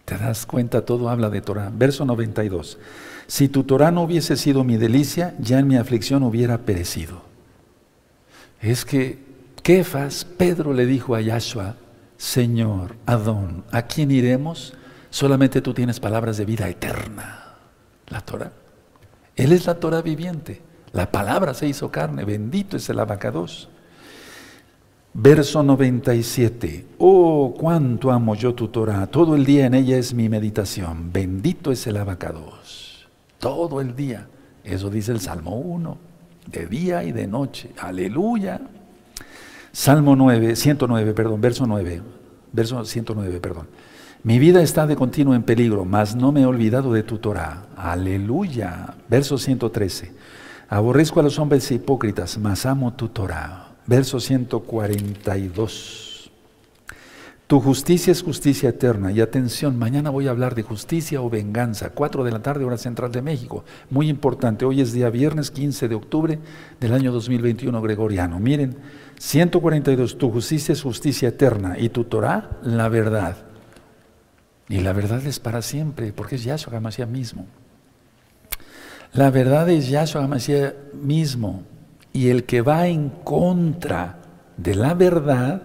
¿Te das cuenta? Todo habla de Torah. Verso 92. Si tu Torah no hubiese sido mi delicia, ya en mi aflicción hubiera perecido. Es que Kefas, Pedro le dijo a Yahshua, Señor, Adón, ¿a quién iremos? Solamente tú tienes palabras de vida eterna. La Torah. Él es la Torah viviente. La palabra se hizo carne. Bendito es el abacados. Verso 97. Oh, cuánto amo yo tu Torah. Todo el día en ella es mi meditación. Bendito es el abacados. Todo el día. Eso dice el Salmo 1. De día y de noche. Aleluya. Salmo 9, 109, perdón, verso 9. Verso 109, perdón. Mi vida está de continuo en peligro, mas no me he olvidado de tu Torah. Aleluya. Verso 113. Aborrezco a los hombres hipócritas, mas amo tu Torah. Verso 142. Tu justicia es justicia eterna. Y atención, mañana voy a hablar de justicia o venganza. 4 de la tarde, hora central de México. Muy importante. Hoy es día viernes 15 de octubre del año 2021 gregoriano. Miren, 142. Tu justicia es justicia eterna. Y tu Torah, la verdad. Y la verdad es para siempre, porque es Yahshua HaMashiach mismo. La verdad es Yahshua HaMashiach mismo. Y el que va en contra de la verdad,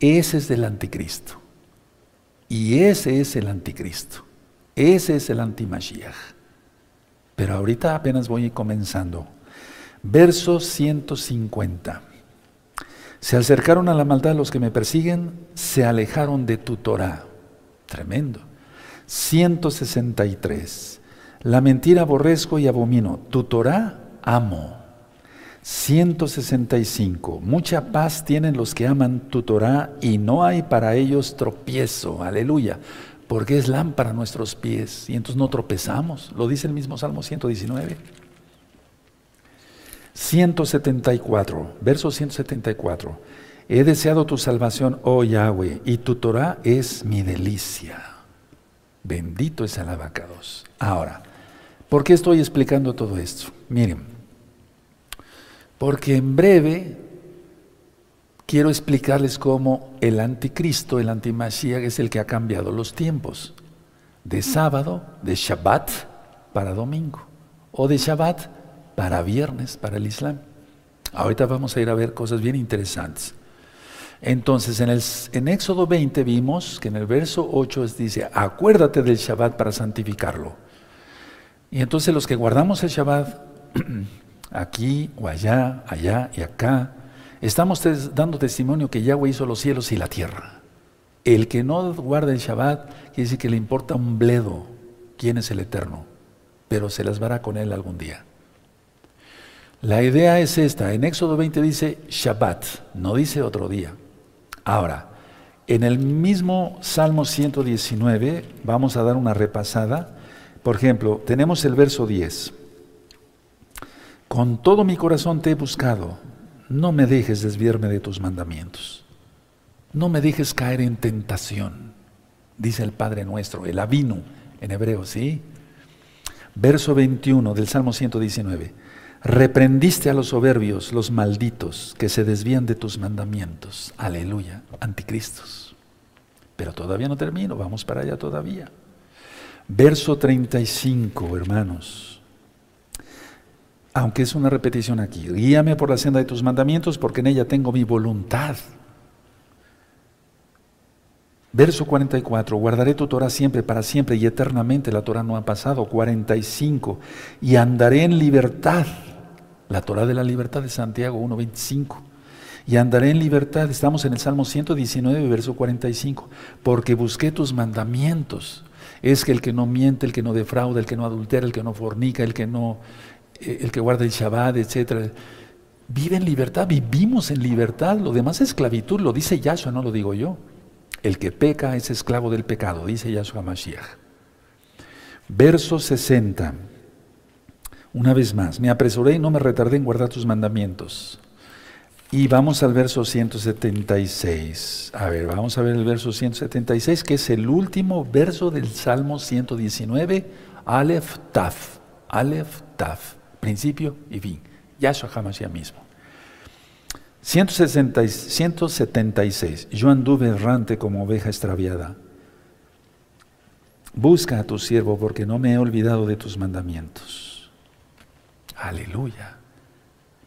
ese es del anticristo. Y ese es el anticristo. Ese es el antimashiach. Pero ahorita apenas voy comenzando. Verso 150. Se acercaron a la maldad los que me persiguen, se alejaron de tu Torah. Tremendo. 163. La mentira aborrezco y abomino. Tu Torah amo. 165. Mucha paz tienen los que aman tu Torah y no hay para ellos tropiezo. Aleluya. Porque es lámpara a nuestros pies y entonces no tropezamos. Lo dice el mismo Salmo 119. 174, verso 174. He deseado tu salvación, oh Yahweh, y tu Torah es mi delicia. Bendito es el abacados. Ahora, ¿por qué estoy explicando todo esto? Miren, porque en breve quiero explicarles cómo el anticristo, el antimashiach, es el que ha cambiado los tiempos. De sábado, de Shabbat para domingo, o de Shabbat para viernes, para el Islam. Ahorita vamos a ir a ver cosas bien interesantes. Entonces, en, el, en Éxodo 20 vimos que en el verso 8 dice, acuérdate del Shabbat para santificarlo. Y entonces los que guardamos el Shabbat, aquí o allá, allá y acá, estamos dando testimonio que Yahweh hizo los cielos y la tierra. El que no guarda el Shabbat quiere decir que le importa un bledo quién es el Eterno, pero se las vará con él algún día. La idea es esta, en Éxodo 20 dice Shabbat, no dice otro día. Ahora, en el mismo Salmo 119 vamos a dar una repasada. Por ejemplo, tenemos el verso 10. Con todo mi corazón te he buscado, no me dejes desviarme de tus mandamientos. No me dejes caer en tentación, dice el Padre nuestro, el Avinu en hebreo, ¿sí? Verso 21 del Salmo 119. Reprendiste a los soberbios, los malditos, que se desvían de tus mandamientos. Aleluya, anticristos. Pero todavía no termino, vamos para allá todavía. Verso 35, hermanos. Aunque es una repetición aquí. Guíame por la senda de tus mandamientos, porque en ella tengo mi voluntad. Verso 44, guardaré tu Torah siempre, para siempre y eternamente. La Torah no ha pasado. 45, y andaré en libertad la Torah de la libertad de Santiago 1.25. Y andaré en libertad, estamos en el Salmo 119, verso 45, porque busqué tus mandamientos. Es que el que no miente, el que no defrauda, el que no adultera, el que no fornica, el que no, el que guarda el Shabbat, etc. Vive en libertad, vivimos en libertad. Lo demás es esclavitud, lo dice Yahshua, no lo digo yo. El que peca es esclavo del pecado, dice Yahshua Mashiach. Verso 60. Una vez más, me apresuré y no me retardé en guardar tus mandamientos. Y vamos al verso 176. A ver, vamos a ver el verso 176, que es el último verso del Salmo 119, Aleph Taf. Aleph Taf, principio y fin. Yahshua ya mismo. 176. Yo anduve errante como oveja extraviada. Busca a tu siervo porque no me he olvidado de tus mandamientos. Aleluya.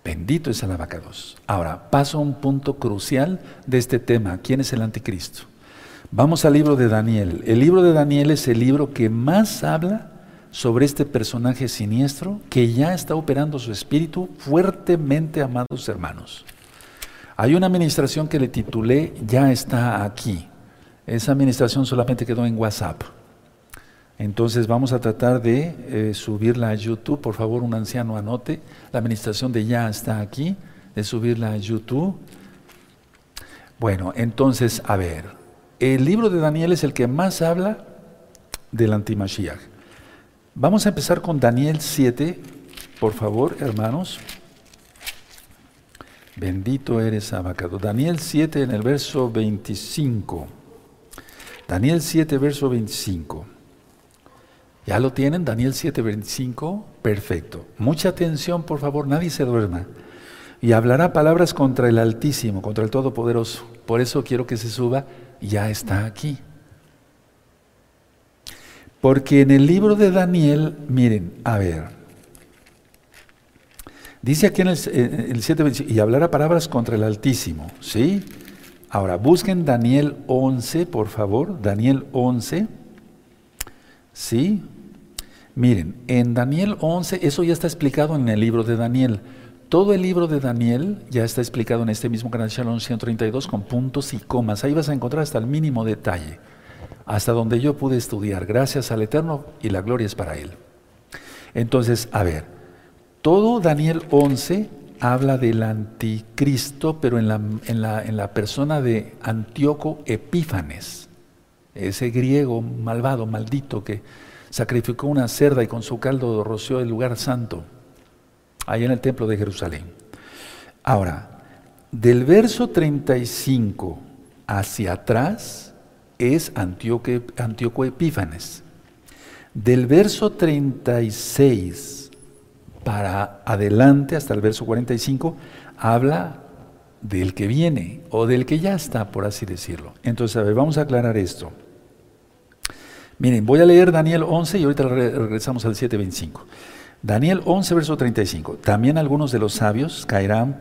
Bendito es el abacados. Ahora, paso a un punto crucial de este tema. ¿Quién es el anticristo? Vamos al libro de Daniel. El libro de Daniel es el libro que más habla sobre este personaje siniestro que ya está operando su espíritu fuertemente, amados hermanos. Hay una administración que le titulé Ya está aquí. Esa administración solamente quedó en WhatsApp. Entonces vamos a tratar de eh, subirla a YouTube. Por favor, un anciano anote. La administración de Ya está aquí, de subirla a YouTube. Bueno, entonces, a ver, el libro de Daniel es el que más habla del antimashiach. Vamos a empezar con Daniel 7, por favor, hermanos. Bendito eres, abacado. Daniel 7 en el verso 25. Daniel 7, verso 25. ¿Ya lo tienen? Daniel 7, 25. Perfecto. Mucha atención, por favor, nadie se duerma. Y hablará palabras contra el Altísimo, contra el Todopoderoso. Por eso quiero que se suba. Ya está aquí. Porque en el libro de Daniel, miren, a ver, Dice aquí en el, 7, y hablará palabras contra el Altísimo, ¿sí? Ahora, busquen Daniel 11, por favor, Daniel 11, ¿sí? Miren, en Daniel 11, eso ya está explicado en el libro de Daniel. Todo el libro de Daniel ya está explicado en este mismo canal Shalom 132 con puntos y comas. Ahí vas a encontrar hasta el mínimo detalle, hasta donde yo pude estudiar. Gracias al Eterno y la gloria es para Él. Entonces, a ver, todo Daniel 11 habla del anticristo, pero en la, en la, persona de Antíoco Epífanes, ese griego malvado, maldito, que sacrificó una cerda y con su caldo roció el lugar santo, ahí en el templo de Jerusalén. Ahora, del verso 35 hacia atrás es Antíoco Epífanes. Del verso 36 para adelante, hasta el verso 45, habla del que viene o del que ya está, por así decirlo. Entonces, a ver, vamos a aclarar esto. Miren, voy a leer Daniel 11 y ahorita regresamos al 7.25. Daniel 11, verso 35. También algunos de los sabios caerán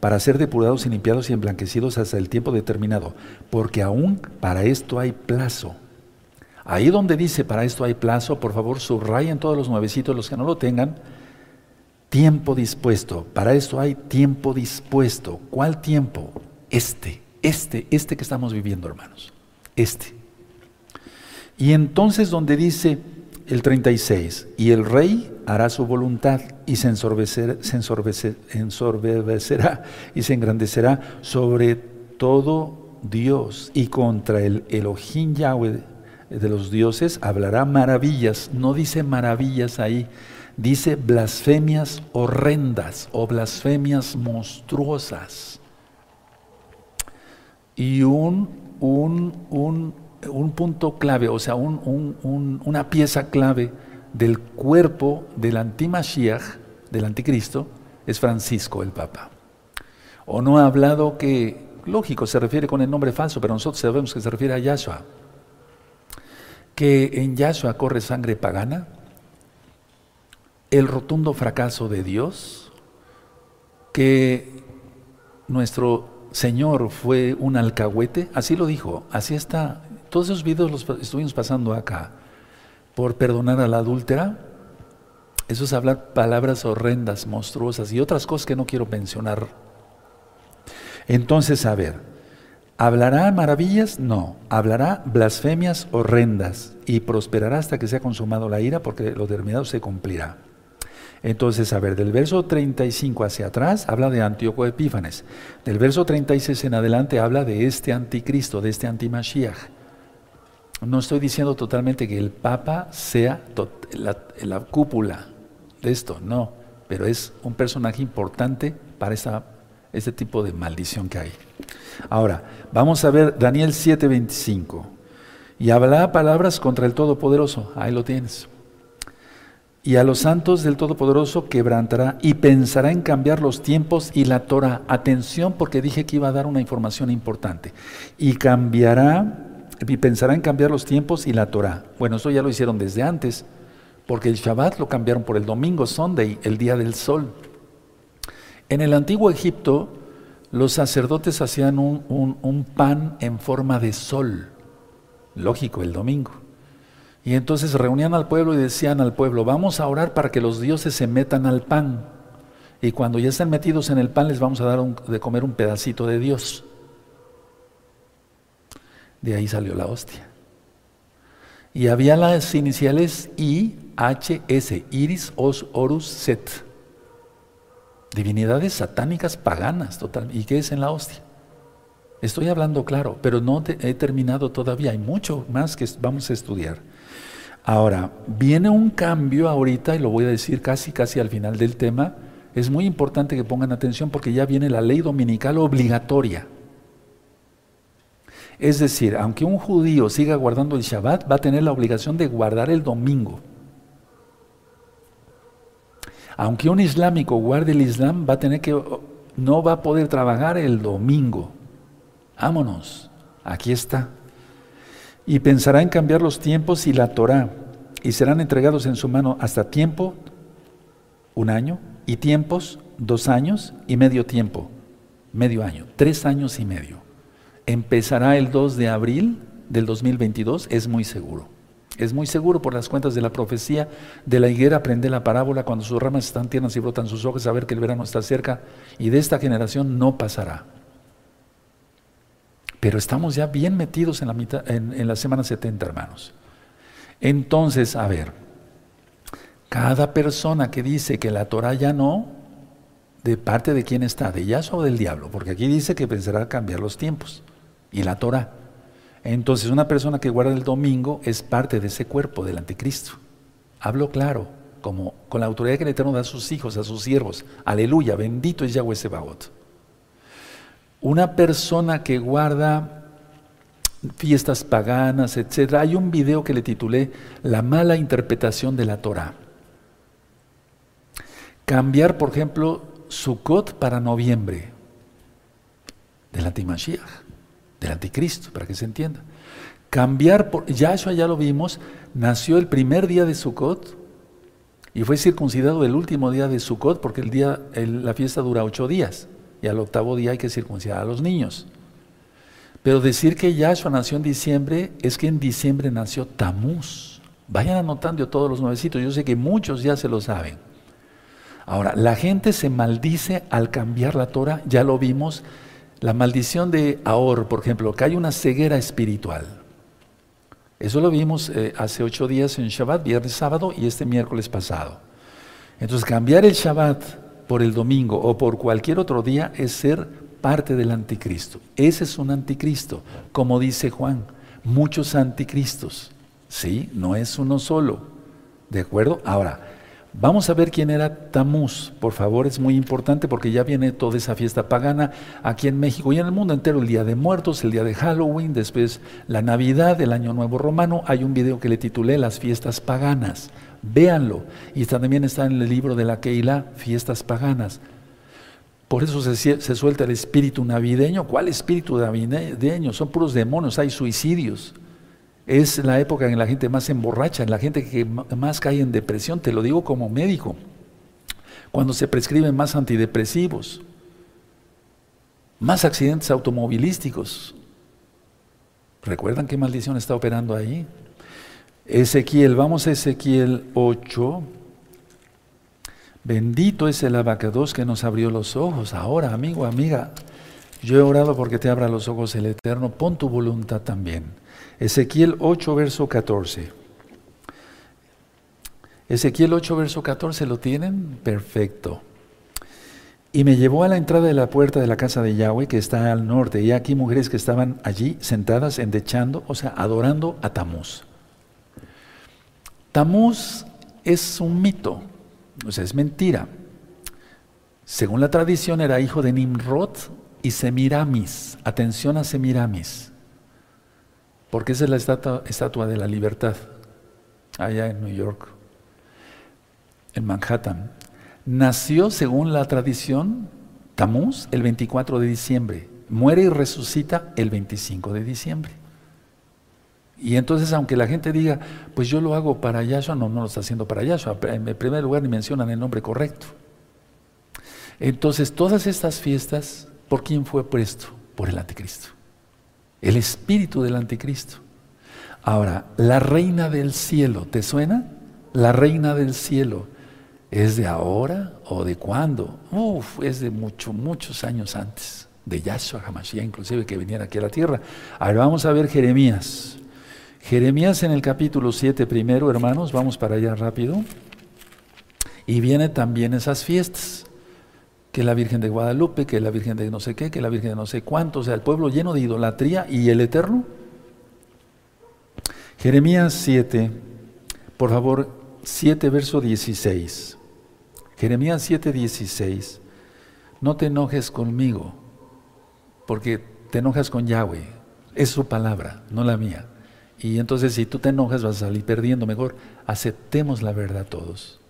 para ser depurados y limpiados y emblanquecidos hasta el tiempo determinado, porque aún para esto hay plazo. Ahí donde dice para esto hay plazo, por favor subrayen todos los nuevecitos, los que no lo tengan, Tiempo dispuesto. Para esto hay tiempo dispuesto. ¿Cuál tiempo? Este, este, este que estamos viviendo, hermanos. Este. Y entonces donde dice el 36, y el rey hará su voluntad y se, se ensorbecerá y se engrandecerá sobre todo Dios y contra el Elohim Yahweh de los dioses hablará maravillas. No dice maravillas ahí, dice blasfemias horrendas o blasfemias monstruosas. Y un, un, punto clave, o sea, una pieza clave del cuerpo del antimashiach, del anticristo, es Francisco el Papa. O no ha hablado que, lógico, se refiere con el nombre falso, pero nosotros sabemos que se refiere a Yahshua. Que en Yahshua corre sangre pagana, el rotundo fracaso de Dios, que nuestro Señor fue un alcahuete, así lo dijo, así está. Todos esos videos los estuvimos pasando acá. Por perdonar a la adúltera, eso es hablar palabras horrendas, monstruosas y otras cosas que no quiero mencionar. Entonces, a ver, ¿hablará maravillas? No, hablará blasfemias horrendas y prosperará hasta que sea consumado la ira porque lo determinado se cumplirá. Entonces, a ver, del verso 35 hacia atrás habla de Antíoco Epífanes. Del verso 36 en adelante habla de este anticristo, de este antimashiach. No estoy diciendo totalmente que el Papa sea la, cúpula de esto, no, pero es un personaje importante para esta, este tipo de maldición que hay. Ahora, vamos a ver Daniel 7:25. Y habla palabras contra el Todopoderoso. Ahí lo tienes. y a los santos del Todopoderoso quebrantará y pensará en cambiar los tiempos y la Torah. Atención porque dije que iba a dar una información importante. Y cambiará y pensará en cambiar los tiempos y la Torah. Bueno, eso ya lo hicieron desde antes, porque el Shabbat lo cambiaron por el domingo, Sunday, el día del sol. En el antiguo Egipto, los sacerdotes hacían un, un pan en forma de sol. Lógico, el domingo. Y entonces reunían al pueblo y decían al pueblo, vamos a orar para que los dioses se metan al pan. Y cuando ya estén metidos en el pan les vamos a dar de comer un pedacito de Dios. De ahí salió la hostia. Y había las iniciales I, H, S, Iris, Os, Horus, Set. Divinidades satánicas paganas, total. ¿Y qué es en la hostia? Estoy hablando claro, pero no he terminado todavía. Hay mucho más que vamos a estudiar. Ahora, viene un cambio ahorita, y lo voy a decir casi, casi al final del tema. Es muy importante que pongan atención porque ya viene la ley dominical obligatoria. Es decir, aunque un judío siga guardando el Shabbat, va a tener la obligación de guardar el domingo. Aunque un islámico guarde el Islam, va a tener que, no va a poder trabajar el domingo. Vámonos, aquí está y pensará en cambiar los tiempos y la Torah, y serán entregados en su mano hasta tiempo, un año, y tiempos, dos años, y medio tiempo, medio año, tres años y medio. Empezará el 2 de abril del 2022, es muy seguro. Es muy seguro por las cuentas de la profecía de la higuera, aprende la parábola, cuando sus ramas están tiernas y brotan sus hojas, saber que el verano está cerca, y de esta generación no pasará. Pero estamos ya bien metidos en la, mitad, en, la semana 70, hermanos. Entonces, a ver, cada persona que dice que la Torah ya no, ¿de parte de quién está? ¿De Yahshua o del diablo? Porque aquí dice que pensará cambiar los tiempos y la Torah. Entonces, una persona que guarda el domingo es parte de ese cuerpo del anticristo. Hablo claro, como con la autoridad que el Eterno da a sus hijos, a sus siervos. Aleluya, bendito es Yahweh Sebaot. Una persona que guarda fiestas paganas, etc. Hay un video que le titulé La mala interpretación de la Torah. Cambiar, por ejemplo, Sukkot para noviembre, del antimashiach, del anticristo, para que se entienda. Cambiar, por, Yahshua ya lo vimos, nació el primer día de Sukkot y fue circuncidado el último día de Sukkot porque el día, la fiesta dura ocho días y al octavo día hay que circuncidar a los niños. Pero decir que Yahshua nació en diciembre es que en diciembre nació Tamuz. Vayan anotando todos los nuevecitos, yo sé que muchos ya se lo saben. Ahora, la gente se maldice al cambiar la Torah, ya lo vimos. La maldición de Ahor, por ejemplo, que hay una ceguera espiritual. Eso lo vimos eh, hace ocho días en Shabbat, viernes, sábado y este miércoles pasado. Entonces, cambiar el Shabbat por el domingo o por cualquier otro día es ser parte del anticristo. Ese es un anticristo, como dice Juan, muchos anticristos. Sí, no es uno solo. ¿De acuerdo? Ahora, vamos a ver quién era Tamuz. Por favor, es muy importante porque ya viene toda esa fiesta pagana aquí en México y en el mundo entero. El Día de Muertos, el Día de Halloween, después la Navidad, el Año Nuevo Romano. Hay un video que le titulé Las fiestas paganas. Véanlo. Y también está en el libro de la Keilah, Fiestas Paganas. Por eso se, se, suelta el espíritu navideño. ¿Cuál espíritu navideño? Son puros demonios, hay suicidios. Es la época en la gente más emborracha, en la gente que más cae en depresión, te lo digo como médico. Cuando se prescriben más antidepresivos, más accidentes automovilísticos. ¿Recuerdan qué maldición está operando ahí? Ezequiel, vamos a Ezequiel 8. Bendito es el abacados que nos abrió los ojos. Ahora, amigo, amiga, yo he orado porque te abra los ojos el Eterno. Pon tu voluntad también. Ezequiel 8, verso 14. Ezequiel 8, verso 14, ¿lo tienen? Perfecto. Y me llevó a la entrada de la puerta de la casa de Yahweh, que está al norte, y aquí mujeres que estaban allí sentadas endechando, o sea, adorando a Tamuz. Tamuz es un mito, o sea, es mentira. Según la tradición era hijo de Nimrod y Semiramis. Atención a Semiramis, porque esa es la estatua, de la libertad allá en New York. en Manhattan. Nació, según la tradición, Tamuz el 24 de diciembre. Muere y resucita el 25 de diciembre. Y entonces, aunque la gente diga, pues yo lo hago para Yahshua, no, no lo está haciendo para Yahshua. En primer lugar, ni mencionan el nombre correcto. Entonces, todas estas fiestas, ¿por quién fue puesto? Por el anticristo. El espíritu del anticristo. Ahora, la reina del cielo, ¿te suena? La reina del cielo. ¿Es de ahora o de cuándo? Uf, es de muchos, muchos años antes, de Yahshua Hamashiach, inclusive que viniera aquí a la tierra. Ahora vamos a ver Jeremías. Jeremías en el capítulo 7 primero, hermanos, vamos para allá rápido. Y viene también esas fiestas, que la Virgen de Guadalupe, que la Virgen de no sé qué, que la Virgen de no sé cuánto, o sea, el pueblo lleno de idolatría y el Eterno. Jeremías 7, por favor, 7 verso 16. Jeremías 7, 16. No te enojes conmigo, porque te enojas con Yahweh. Es su palabra, no la mía. Y entonces si tú te enojas vas a salir perdiendo. Mejor aceptemos la verdad todos.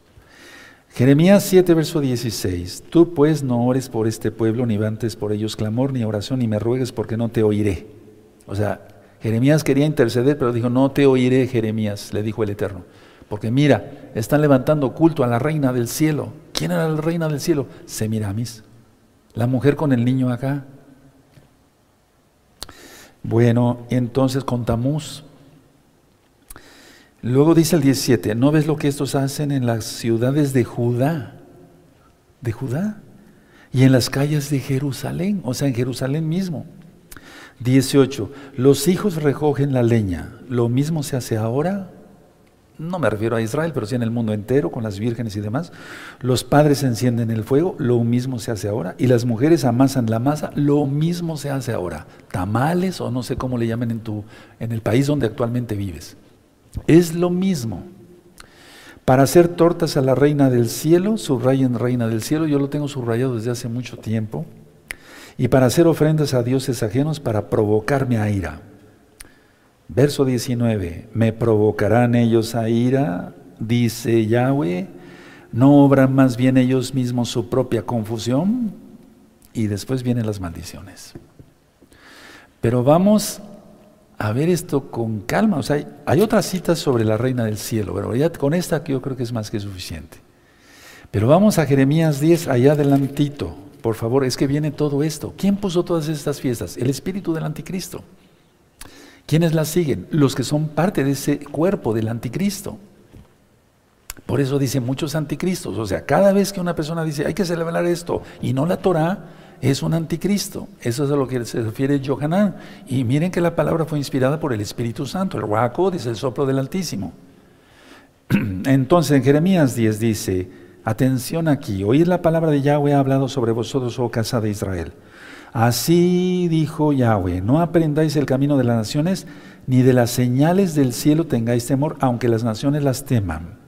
Jeremías 7, verso 16. Tú pues no ores por este pueblo, ni levantes por ellos clamor, ni oración, ni me ruegues porque no te oiré. O sea, Jeremías quería interceder, pero dijo, no te oiré, Jeremías, le dijo el Eterno. Porque mira, están levantando culto a la reina del cielo. ¿Quién era la reina del cielo? Semiramis. La mujer con el niño acá. Bueno, entonces con Tamuz, Luego dice el 17, ¿no ves lo que estos hacen en las ciudades de Judá? De Judá. Y en las calles de Jerusalén, o sea, en Jerusalén mismo. 18, los hijos recogen la leña. ¿Lo mismo se hace ahora? No me refiero a Israel, pero sí en el mundo entero, con las vírgenes y demás. Los padres encienden el fuego, lo mismo se hace ahora. Y las mujeres amasan la masa, lo mismo se hace ahora. Tamales o no sé cómo le llaman en, tu, en el país donde actualmente vives. Es lo mismo. Para hacer tortas a la reina del cielo, subrayen reina del cielo, yo lo tengo subrayado desde hace mucho tiempo. Y para hacer ofrendas a dioses ajenos para provocarme a ira. Verso 19, me provocarán ellos a ira, dice Yahweh, no obran más bien ellos mismos su propia confusión. Y después vienen las maldiciones. Pero vamos a ver esto con calma. O sea, hay, otras citas sobre la reina del cielo, pero ya con esta que yo creo que es más que suficiente. Pero vamos a Jeremías 10, allá adelantito. Por favor, es que viene todo esto. ¿Quién puso todas estas fiestas? El espíritu del anticristo. ¿Quiénes las siguen? Los que son parte de ese cuerpo del anticristo. Por eso dice muchos anticristos. O sea, cada vez que una persona dice, hay que celebrar esto, y no la Torah, es un anticristo. Eso es a lo que se refiere Johanan. Y miren que la palabra fue inspirada por el Espíritu Santo. El Ruach es el soplo del Altísimo. Entonces en Jeremías 10 dice, atención aquí, oíd la palabra de Yahweh ha hablado sobre vosotros, oh casa de Israel. Así dijo Yahweh, no aprendáis el camino de las naciones, ni de las señales del cielo tengáis temor, aunque las naciones las teman.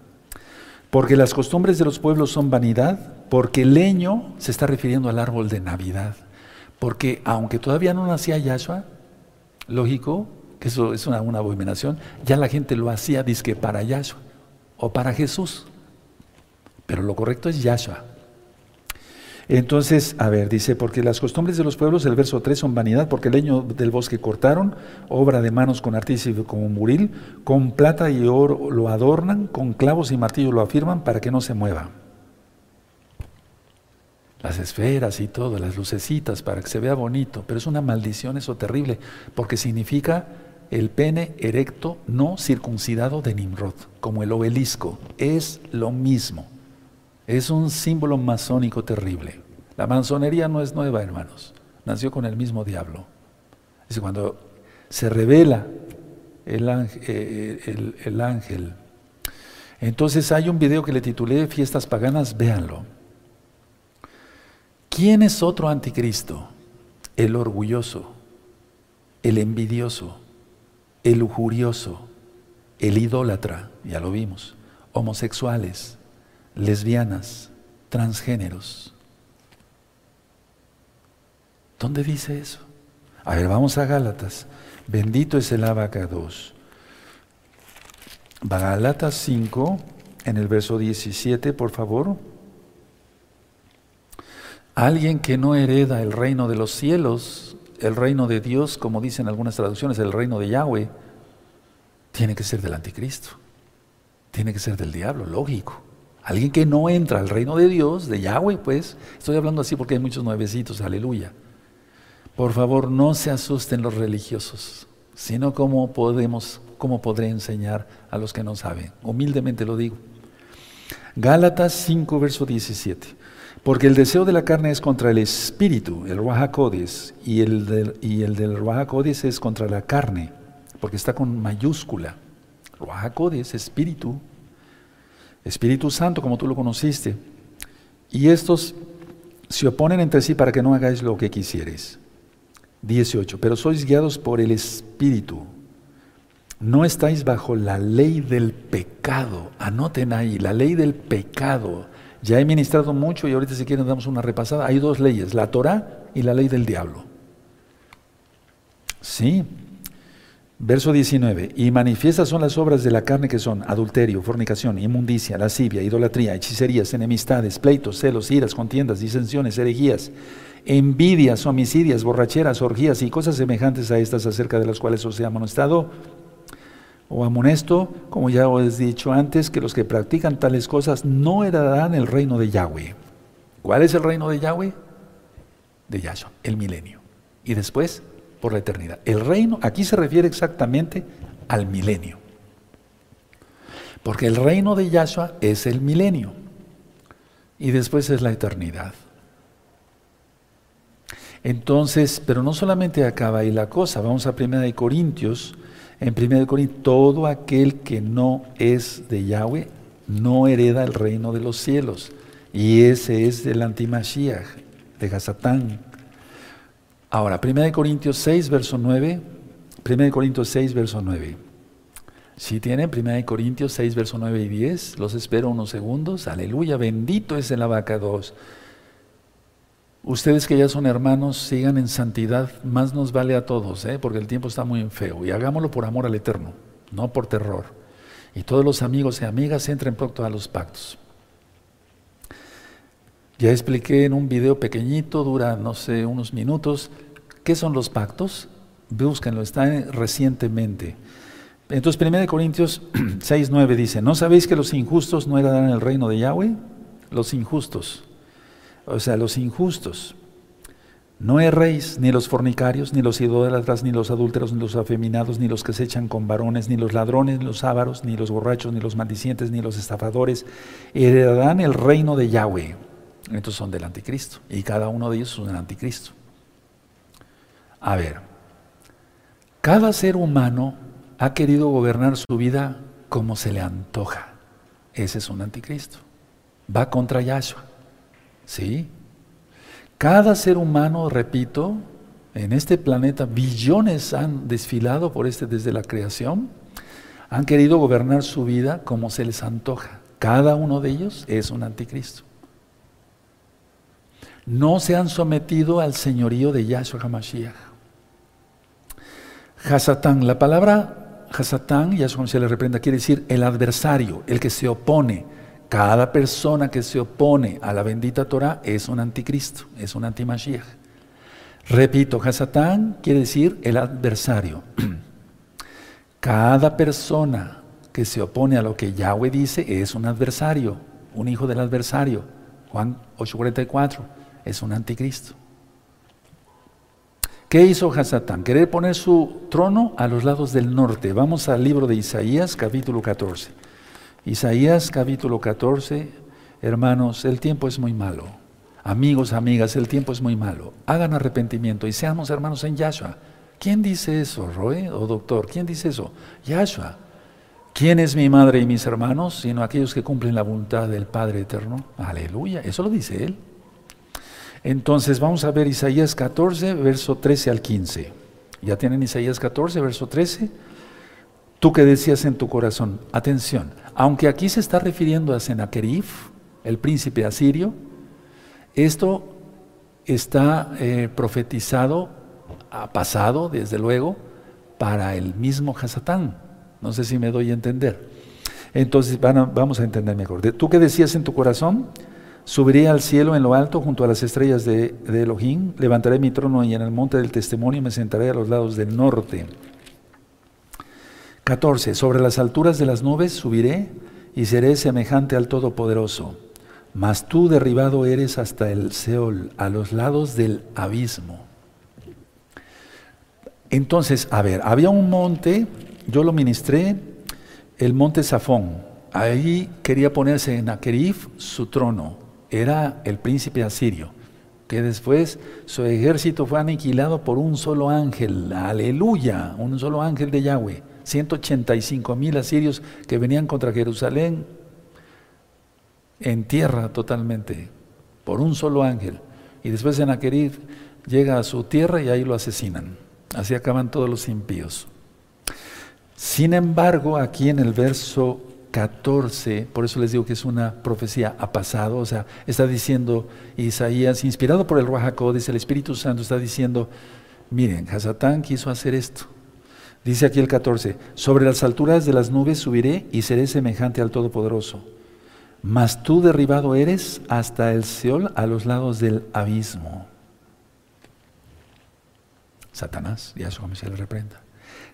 Porque las costumbres de los pueblos son vanidad, porque leño se está refiriendo al árbol de Navidad. Porque aunque todavía no nacía Yahshua, lógico que eso es una, abominación, ya la gente lo hacía disque para Yahshua o para Jesús. Pero lo correcto es Yahshua. Entonces, a ver, dice, porque las costumbres de los pueblos, el verso 3, son vanidad, porque el leño del bosque cortaron, obra de manos con artífice como muril, con plata y oro lo adornan, con clavos y martillo lo afirman para que no se mueva. Las esferas y todo, las lucecitas para que se vea bonito, pero es una maldición eso terrible, porque significa el pene erecto no circuncidado de Nimrod, como el obelisco, es lo mismo. Es un símbolo masónico terrible. La masonería no es nueva, hermanos. Nació con el mismo diablo. Es cuando se revela el ángel, eh, el ángel. Entonces hay un video que le titulé Fiestas Paganas, véanlo. ¿Quién es otro anticristo? El orgulloso, el envidioso, el lujurioso, el idólatra, ya lo vimos, homosexuales, lesbianas, transgéneros. ¿Dónde dice eso? A ver, vamos a Gálatas. Bendito es el abacados. Gálatas 5, en el verso 17, por favor. Alguien que no hereda el reino de los cielos, el reino de Dios, como dicen algunas traducciones, el reino de Yahweh, tiene que ser del anticristo, tiene que ser del diablo, lógico. Alguien que no entra al reino de Dios, de Yahweh, pues, estoy hablando así porque hay muchos nuevecitos, aleluya. Por favor, no se asusten los religiosos, sino cómo podemos, cómo podré enseñar a los que no saben. Humildemente lo digo. Gálatas 5, verso 17. Porque el deseo de la carne es contra el espíritu, el Ruajacodes, y el del, y el del es contra la carne, porque está con mayúscula. Ruajacodes, espíritu, Espíritu Santo, como tú lo conociste. Y estos se oponen entre sí para que no hagáis lo que quisieres. 18. Pero sois guiados por el Espíritu. No estáis bajo la ley del pecado. Anoten ahí, la ley del pecado. Ya he ministrado mucho y ahorita si quieren damos una repasada. Hay dos leyes, la Torah y la ley del diablo. Sí. Verso 19. Y manifiestas son las obras de la carne que son adulterio, fornicación, inmundicia, lascivia, idolatría, hechicerías, enemistades, pleitos, celos, iras, contiendas, disensiones, herejías, envidias, homicidias, borracheras, orgías y cosas semejantes a estas acerca de las cuales os he amonestado o amonesto, como ya os he dicho antes, que los que practican tales cosas no heredarán el reino de Yahweh. ¿Cuál es el reino de Yahweh? De Yahshua, el milenio. Y después, por la eternidad. El reino, aquí se refiere exactamente al milenio. Porque el reino de Yahshua es el milenio. Y después es la eternidad. Entonces, pero no solamente acaba ahí la cosa, vamos a 1 Corintios en 1 Corintios, todo aquel que no es de Yahweh no hereda el reino de los cielos. Y ese es el antimashiach, de Hasatán. Ahora, 1 Corintios 6, verso 9. 1 Corintios 6, verso 9. Si tienen 1 Corintios 6, verso 9 y 10, los espero unos segundos. Aleluya, bendito es el abaca 2. Ustedes que ya son hermanos, sigan en santidad, más nos vale a todos, ¿eh? porque el tiempo está muy feo. Y hagámoslo por amor al Eterno, no por terror. Y todos los amigos y amigas entren pronto a los pactos. Ya expliqué en un video pequeñito, dura, no sé, unos minutos, qué son los pactos. Búsquenlo, está recientemente. Entonces, 1 Corintios 6, 9 dice, ¿no sabéis que los injustos no heredarán el reino de Yahweh? Los injustos o sea, los injustos. No erréis ni los fornicarios, ni los idólatras, ni los adúlteros, ni los afeminados, ni los que se echan con varones, ni los ladrones, ni los ávaros, ni los borrachos, ni los maldicientes, ni los estafadores, heredarán el reino de Yahweh. Estos son del anticristo, y cada uno de ellos es un anticristo. A ver, cada ser humano ha querido gobernar su vida como se le antoja. Ese es un anticristo. Va contra Yahshua. ¿Sí? Cada ser humano, repito, en este planeta, billones han desfilado por este desde la creación, han querido gobernar su vida como se les antoja. Cada uno de ellos es un anticristo. No se han sometido al señorío de Yahshua HaMashiach. Hasatán, la palabra Hasatán, Yahshua se le reprenda, quiere decir el adversario, el que se opone, cada persona que se opone a la bendita Torah es un anticristo, es un antimashiach. Repito, Hasatán quiere decir el adversario. Cada persona que se opone a lo que Yahweh dice es un adversario, un hijo del adversario. Juan 8:44 es un anticristo. ¿Qué hizo Hasatán? Querer poner su trono a los lados del norte. Vamos al libro de Isaías, capítulo 14. Isaías capítulo 14, hermanos, el tiempo es muy malo. Amigos, amigas, el tiempo es muy malo. Hagan arrepentimiento y seamos hermanos en Yahshua. ¿Quién dice eso, Roe o doctor? ¿Quién dice eso? Yahshua. ¿Quién es mi madre y mis hermanos? Sino aquellos que cumplen la voluntad del Padre Eterno. Aleluya. Eso lo dice él. Entonces vamos a ver Isaías 14, verso 13 al 15. ¿Ya tienen Isaías 14, verso 13? Tú que decías en tu corazón, atención, aunque aquí se está refiriendo a Sennacherib, el príncipe asirio, esto está eh, profetizado, ha pasado desde luego, para el mismo Hasatán. No sé si me doy a entender. Entonces vamos a entender mejor. ¿Tú qué decías en tu corazón? Subiré al cielo en lo alto junto a las estrellas de, de Elohim, levantaré mi trono y en el monte del testimonio me sentaré a los lados del norte. 14. Sobre las alturas de las nubes subiré y seré semejante al Todopoderoso. Mas tú derribado eres hasta el Seol, a los lados del abismo. Entonces, a ver, había un monte, yo lo ministré, el monte Safón. Ahí quería ponerse en Akerif su trono. Era el príncipe asirio, que después su ejército fue aniquilado por un solo ángel. Aleluya, un solo ángel de Yahweh. 185 mil asirios que venían contra Jerusalén en tierra totalmente, por un solo ángel. Y después Senaquerib llega a su tierra y ahí lo asesinan. Así acaban todos los impíos. Sin embargo, aquí en el verso 14, por eso les digo que es una profecía a pasado, o sea, está diciendo Isaías, inspirado por el Ruajacó, dice el Espíritu Santo, está diciendo, miren, Hasatán quiso hacer esto. Dice aquí el 14, sobre las alturas de las nubes subiré y seré semejante al Todopoderoso. Mas tú derribado eres hasta el Seol a los lados del abismo. Satanás, Yahshua me se le reprenda.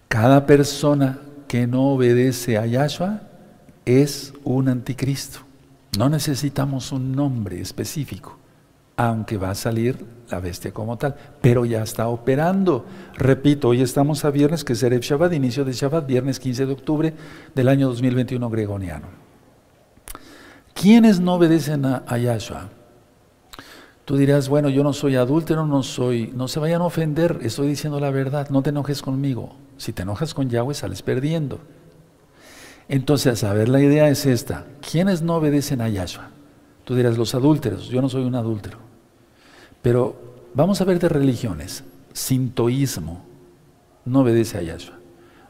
Cada persona que no obedece a Yahshua es un anticristo. No necesitamos un nombre específico, aunque va a salir la bestia como tal, pero ya está operando. Repito, hoy estamos a viernes, que es Erev Shabbat, inicio de Shabbat, viernes 15 de octubre del año 2021 gregoriano. ¿Quiénes no obedecen a, Yahshua? Tú dirás, bueno, yo no soy adúltero, no soy, no se vayan a ofender, estoy diciendo la verdad, no te enojes conmigo. Si te enojas con Yahweh, sales perdiendo. Entonces, a ver, la idea es esta. ¿Quiénes no obedecen a Yahshua? Tú dirás, los adúlteros, yo no soy un adúltero. Pero vamos a ver de religiones. Sintoísmo no obedece a Yahshua.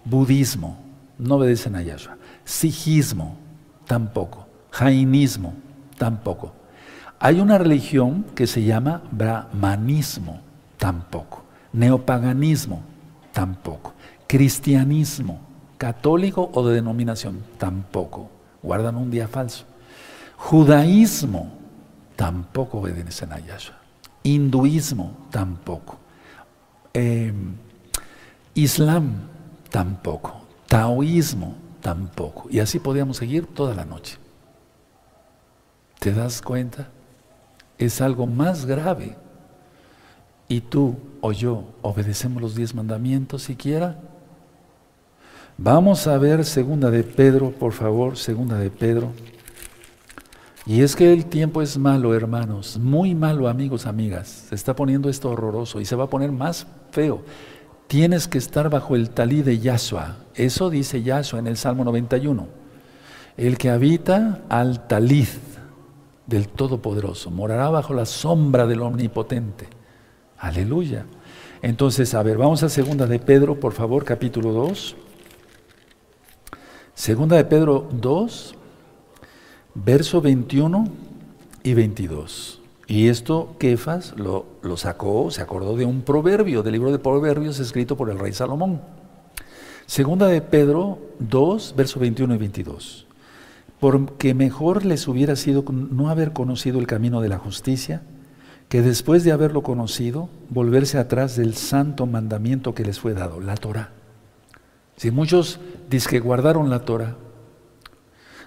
Budismo no obedecen a Yahshua. Sijismo tampoco. Jainismo, tampoco. Hay una religión que se llama brahmanismo, tampoco. Neopaganismo, tampoco. Cristianismo, católico o de denominación, tampoco. Guardan un día falso. Judaísmo, tampoco obedecen a Yahshua. Hinduismo, tampoco. Em, islam, tampoco. Taoísmo, tampoco. Y así podíamos seguir toda la noche. ¿Te das cuenta? Es algo más grave. Y tú o yo obedecemos los diez mandamientos siquiera. Vamos a ver segunda de Pedro, por favor, segunda de Pedro. Y es que el tiempo es malo, hermanos, muy malo, amigos, amigas. Se está poniendo esto horroroso y se va a poner más feo. Tienes que estar bajo el talí de Yahshua. Eso dice Yahshua en el Salmo 91. El que habita al talid del Todopoderoso, morará bajo la sombra del Omnipotente. Aleluya. Entonces, a ver, vamos a segunda de Pedro, por favor, capítulo 2. Segunda de Pedro 2, verso 21 y 22. Y esto Kefas lo, sacó, se acordó de un proverbio, del libro de proverbios escrito por el rey Salomón. Segunda de Pedro 2, verso 21 y 22 porque mejor les hubiera sido no haber conocido el camino de la justicia, que después de haberlo conocido, volverse atrás del santo mandamiento que les fue dado, la Torah. Si muchos dicen que guardaron la Torah,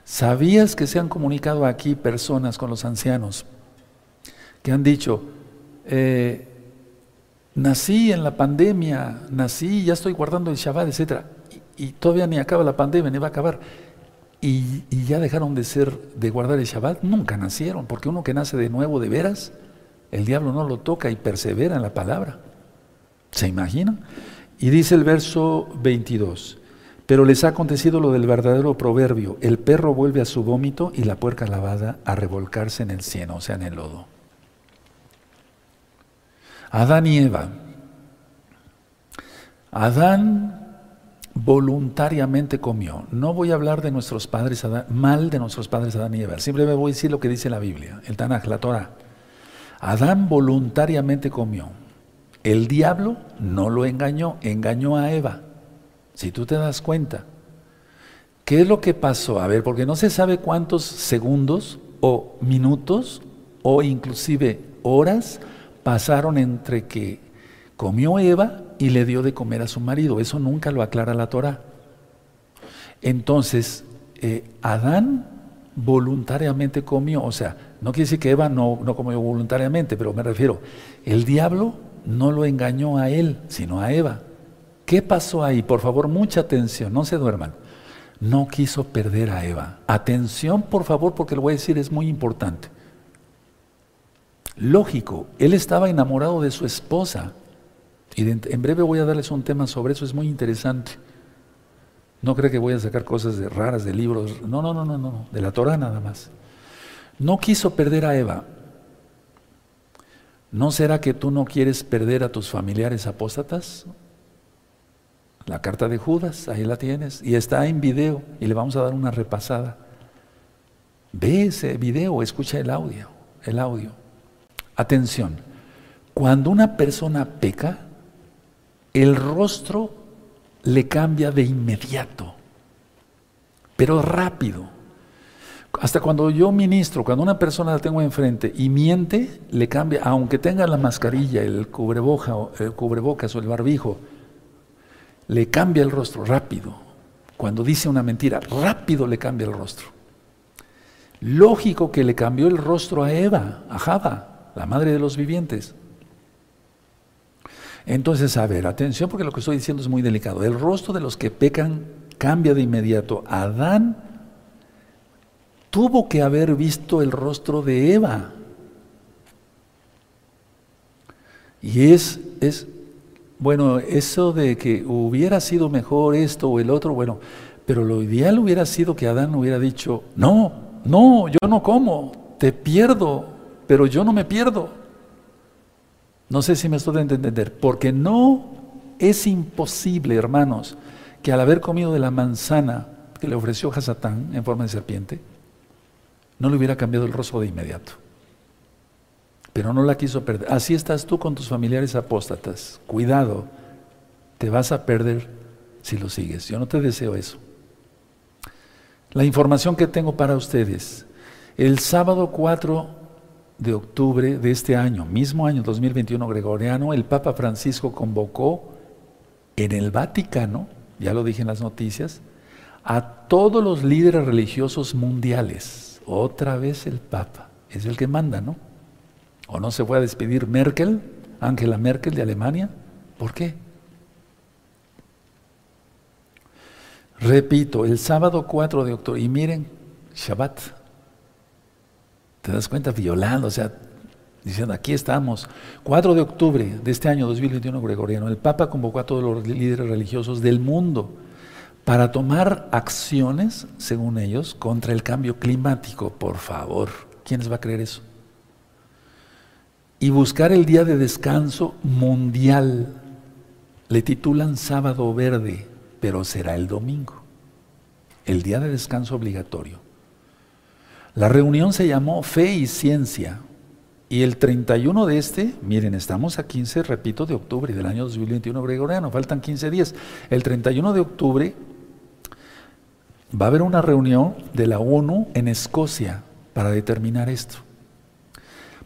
¿sabías que se han comunicado aquí personas con los ancianos que han dicho, eh, nací en la pandemia, nací, ya estoy guardando el Shabbat, etc. Y, y todavía ni acaba la pandemia, ni va a acabar y, ya dejaron de ser, de guardar el Shabbat, nunca nacieron, porque uno que nace de nuevo de veras, el diablo no lo toca y persevera en la palabra. ¿Se imaginan? Y dice el verso 22, pero les ha acontecido lo del verdadero proverbio, el perro vuelve a su vómito y la puerca lavada a revolcarse en el cieno, o sea, en el lodo. Adán y Eva. Adán voluntariamente comió. No voy a hablar de nuestros padres, mal de nuestros padres Adán y Eva. Siempre me voy a decir lo que dice la Biblia, el Tanaj, la Torah. Adán voluntariamente comió. El diablo no lo engañó, engañó a Eva. Si tú te das cuenta, ¿Qué es lo que pasó? A ver, porque no se sabe cuántos segundos o minutos o inclusive horas pasaron entre que comió Eva y le dio de comer a su marido. Eso nunca lo aclara la Torah. Entonces, eh, Adán voluntariamente comió, o sea, no quiere decir que Eva no, no comió voluntariamente, pero me refiero, el diablo no lo engañó a él, sino a Eva. ¿Qué pasó ahí? Por favor, mucha atención, no se duerman. No quiso perder a Eva. Atención, por favor, porque lo voy a decir, es muy importante. Lógico, él estaba enamorado de su esposa. Y en breve voy a darles un tema sobre eso, es muy interesante. No creo que voy a sacar cosas de, raras de libros. No, no, no, no, no, de la Torah nada más. No quiso perder a Eva. ¿No será que tú no quieres perder a tus familiares apóstatas? La carta de Judas, ahí la tienes, y está en video, y le vamos a dar una repasada. Ve ese video, escucha el audio, el audio. Atención, cuando una persona peca, el rostro le cambia de inmediato, pero rápido. Hasta cuando yo ministro, cuando una persona la tengo enfrente y miente, le cambia, aunque tenga la mascarilla, el, cubreboja, el cubrebocas o el barbijo, le cambia el rostro rápido. Cuando dice una mentira, rápido le cambia el rostro. Lógico que le cambió el rostro a Eva, a Java, la madre de los vivientes. Entonces, a ver, atención porque lo que estoy diciendo es muy delicado. El rostro de los que pecan cambia de inmediato. Adán tuvo que haber visto el rostro de Eva. Y es, es bueno, eso de que hubiera sido mejor esto o el otro, bueno, pero lo ideal hubiera sido que Adán hubiera dicho, no, no, yo no como, te pierdo, pero yo no me pierdo. No sé si me estoy de entender, porque no es imposible, hermanos, que al haber comido de la manzana que le ofreció Hasatán en forma de serpiente, no le hubiera cambiado el rostro de inmediato pero no la quiso perder. Así estás tú con tus familiares apóstatas. Cuidado, te vas a perder si lo sigues. Yo no te deseo eso. La información que tengo para ustedes. El sábado 4 de octubre de este año, mismo año 2021 gregoriano, el Papa Francisco convocó en el Vaticano, ya lo dije en las noticias, a todos los líderes religiosos mundiales. Otra vez el Papa, es el que manda, ¿no? ¿O no se fue a despedir Merkel, Angela Merkel de Alemania? ¿Por qué? Repito, el sábado 4 de octubre, y miren, Shabbat, ¿te das cuenta? Violando, o sea, diciendo, aquí estamos. 4 de octubre de este año 2021 gregoriano, el Papa convocó a todos los líderes religiosos del mundo para tomar acciones, según ellos, contra el cambio climático. Por favor, ¿quiénes va a creer eso? Y buscar el día de descanso mundial. Le titulan sábado verde, pero será el domingo, el día de descanso obligatorio. La reunión se llamó Fe y Ciencia y el 31 de este, miren, estamos a 15, repito, de octubre del año 2021 gregoriano, faltan 15 días. El 31 de octubre va a haber una reunión de la ONU en Escocia para determinar esto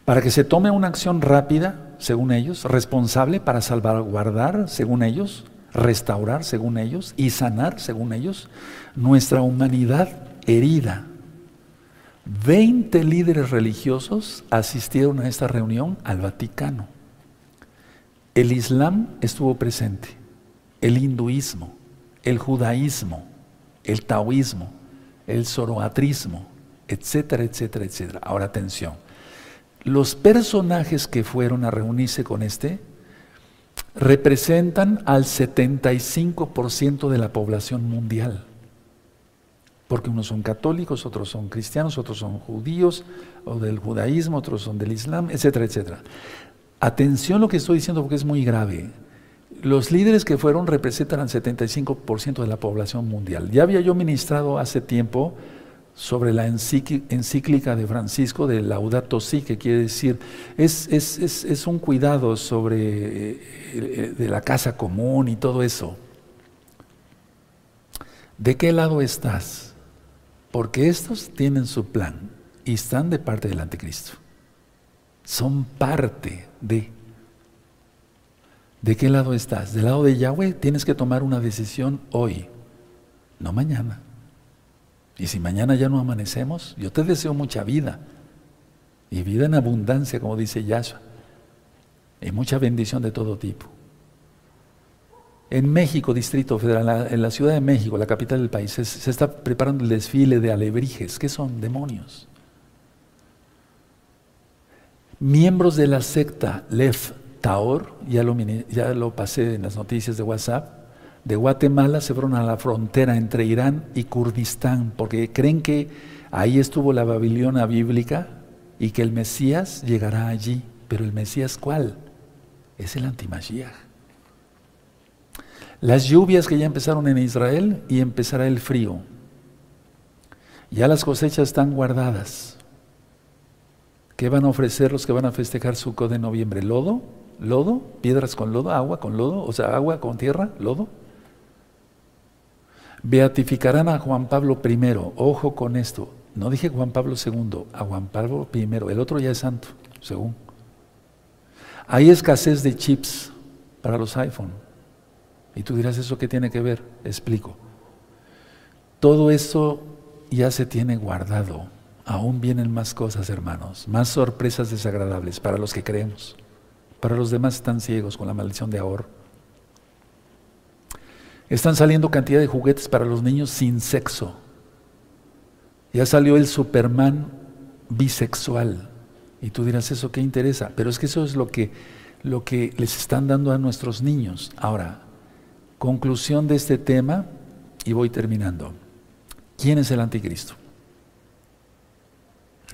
para que se tome una acción rápida, según ellos, responsable para salvaguardar, según ellos, restaurar, según ellos, y sanar, según ellos, nuestra humanidad herida. Veinte líderes religiosos asistieron a esta reunión al Vaticano. El Islam estuvo presente, el hinduismo, el judaísmo, el taoísmo, el zoroatrismo, etcétera, etcétera, etcétera. Ahora atención los personajes que fueron a reunirse con este representan al 75% de la población mundial. Porque unos son católicos, otros son cristianos, otros son judíos, o del judaísmo, otros son del islam, etcétera, etcétera. Atención lo que estoy diciendo porque es muy grave. Los líderes que fueron representan al 75% de la población mundial. Ya había yo ministrado hace tiempo sobre la encíclica de Francisco de Laudato Si, que quiere decir, es, es, un cuidado sobre eh, de la casa común y todo eso. ¿De qué lado estás? Porque estos tienen su plan y están de parte del anticristo. Son parte de... ¿De qué lado estás? ¿Del lado de Yahweh? Tienes que tomar una decisión hoy, no mañana. Y si mañana ya no amanecemos, yo te deseo mucha vida. Y vida en abundancia, como dice Yahshua. Y mucha bendición de todo tipo. En México, Distrito Federal, en la Ciudad de México, la capital del país, se, está preparando el desfile de alebrijes. ¿Qué son? Demonios. Miembros de la secta Lef Taor, ya lo, ya lo pasé en las noticias de WhatsApp, de Guatemala se fueron a la frontera entre Irán y Kurdistán, porque creen que ahí estuvo la Babilonia bíblica y que el Mesías llegará allí. Pero el Mesías, ¿cuál? Es el antimashiach. Las lluvias que ya empezaron en Israel y empezará el frío. Ya las cosechas están guardadas. ¿Qué van a ofrecer los que van a festejar su de noviembre? ¿Lodo? ¿Lodo? ¿Piedras con lodo? ¿Agua con lodo? O sea, agua con tierra, lodo. Beatificarán a Juan Pablo I. Ojo con esto. No dije Juan Pablo II, a Juan Pablo I. El otro ya es santo, según. Hay escasez de chips para los iPhone. Y tú dirás, ¿eso qué tiene que ver? Explico. Todo eso ya se tiene guardado. Aún vienen más cosas, hermanos, más sorpresas desagradables para los que creemos. Para los demás están ciegos con la maldición de ahorro. Están saliendo cantidad de juguetes para los niños sin sexo. Ya salió el Superman bisexual. Y tú dirás, ¿eso qué interesa? Pero es que eso es lo que, lo que les están dando a nuestros niños. Ahora, conclusión de este tema, y voy terminando. ¿Quién es el anticristo?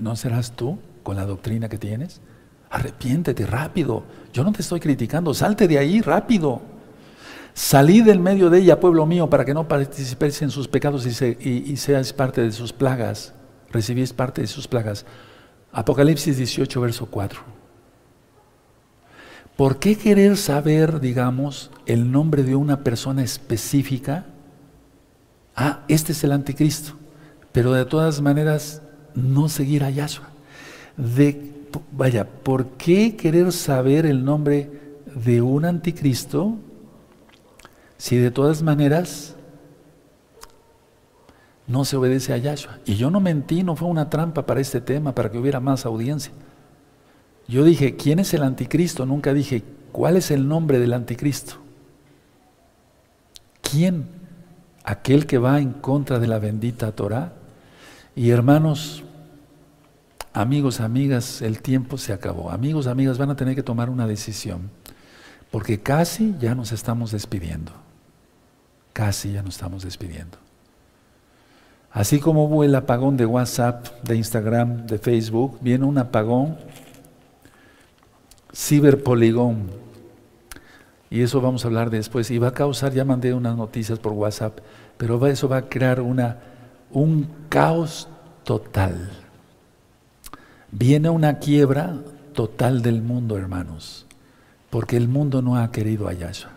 ¿No serás tú con la doctrina que tienes? Arrepiéntete rápido. Yo no te estoy criticando. Salte de ahí rápido. Salí del medio de ella, pueblo mío, para que no participéis en sus pecados y, seáis parte de sus plagas. Recibís parte de sus plagas. Apocalipsis 18, verso 4. ¿Por qué querer saber, digamos, el nombre de una persona específica? Ah, este es el anticristo. Pero de todas maneras, no seguir a Yahshua. Vaya, ¿por qué querer saber el nombre de un anticristo si de todas maneras no se obedece a Yahshua? Y yo no mentí, no fue una trampa para este tema, para que hubiera más audiencia. Yo dije, ¿quién es el anticristo? Nunca dije, ¿cuál es el nombre del anticristo? ¿Quién? Aquel que va en contra de la bendita Torah. Y hermanos, Amigos, amigas, el tiempo se acabó. Amigos, amigas, van a tener que tomar una decisión, porque casi ya nos estamos despidiendo. Casi ya nos estamos despidiendo. Así como hubo el apagón de WhatsApp, de Instagram, de Facebook, viene un apagón ciberpoligón. Y eso vamos a hablar después. Y va a causar, ya mandé unas noticias por WhatsApp, pero eso va a crear una, un caos total. Viene una quiebra total del mundo, hermanos, porque el mundo no ha querido a.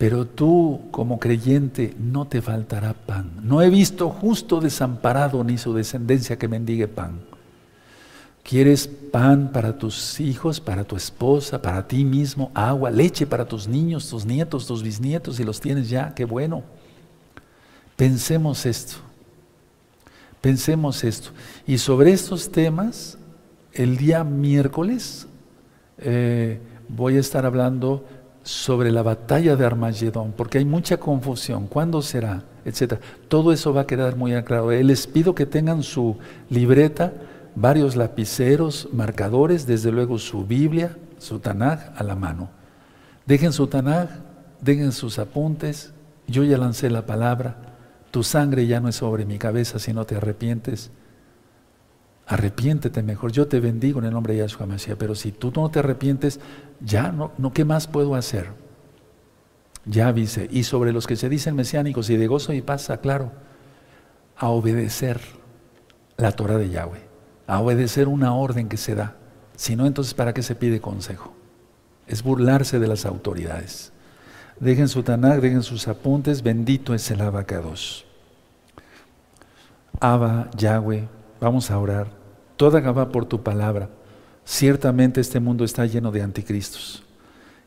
Pero tú, como creyente, no te faltará pan. No he visto justo desamparado ni su descendencia que mendigue pan. ¿Quieres pan para tus hijos, para tu esposa, para ti mismo? Agua, leche para tus niños, tus nietos, tus bisnietos, si los tienes ya, qué bueno. Pensemos esto. Pensemos esto. Y sobre estos temas, el día miércoles eh, voy a estar hablando sobre la batalla de Armagedón, porque hay mucha confusión. ¿Cuándo será? Etcétera. Todo eso va a quedar muy claro. Eh, les pido que tengan su libreta, varios lapiceros, marcadores, desde luego su Biblia, su Tanaj a la mano. Dejen su Tanaj, dejen sus apuntes. Yo ya lancé la palabra. Tu sangre ya no es sobre mi cabeza si no te arrepientes. Arrepiéntete mejor. Yo te bendigo en el nombre de Yahshua Mashiach. Pero si tú no te arrepientes, ya no, ¿qué más puedo hacer? Ya dice. Y sobre los que se dicen mesiánicos y de gozo y paz, claro, a obedecer la Torah de Yahweh, a obedecer una orden que se da. Si no, entonces, ¿para qué se pide consejo? Es burlarse de las autoridades. Dejen su Tanakh, dejen sus apuntes. Bendito es el abacados. Abba, Yahweh, vamos a orar. Toda Gabá por tu palabra. Ciertamente este mundo está lleno de anticristos.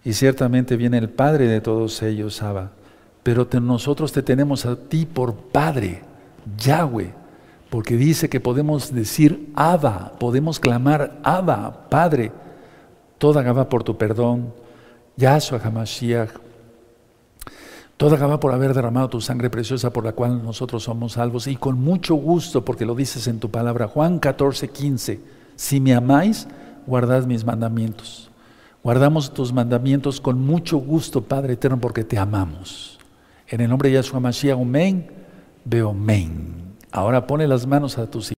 Y ciertamente viene el Padre de todos ellos, Abba. Pero nosotros te tenemos a ti por Padre, Yahweh, porque dice que podemos decir Abba, podemos clamar Abba, Padre. Toda Gabá por tu perdón, Yahshua Hamashiach. Toda Gabá por haber derramado tu sangre preciosa por la cual nosotros somos salvos. Y con mucho gusto, porque lo dices en tu palabra, Juan 14, 15. Si me amáis, guardad mis mandamientos. Guardamos tus mandamientos con mucho gusto, Padre eterno, porque te amamos. En el nombre de Yahshua Mashiach, amén, veo amén. Ahora pone las manos a tus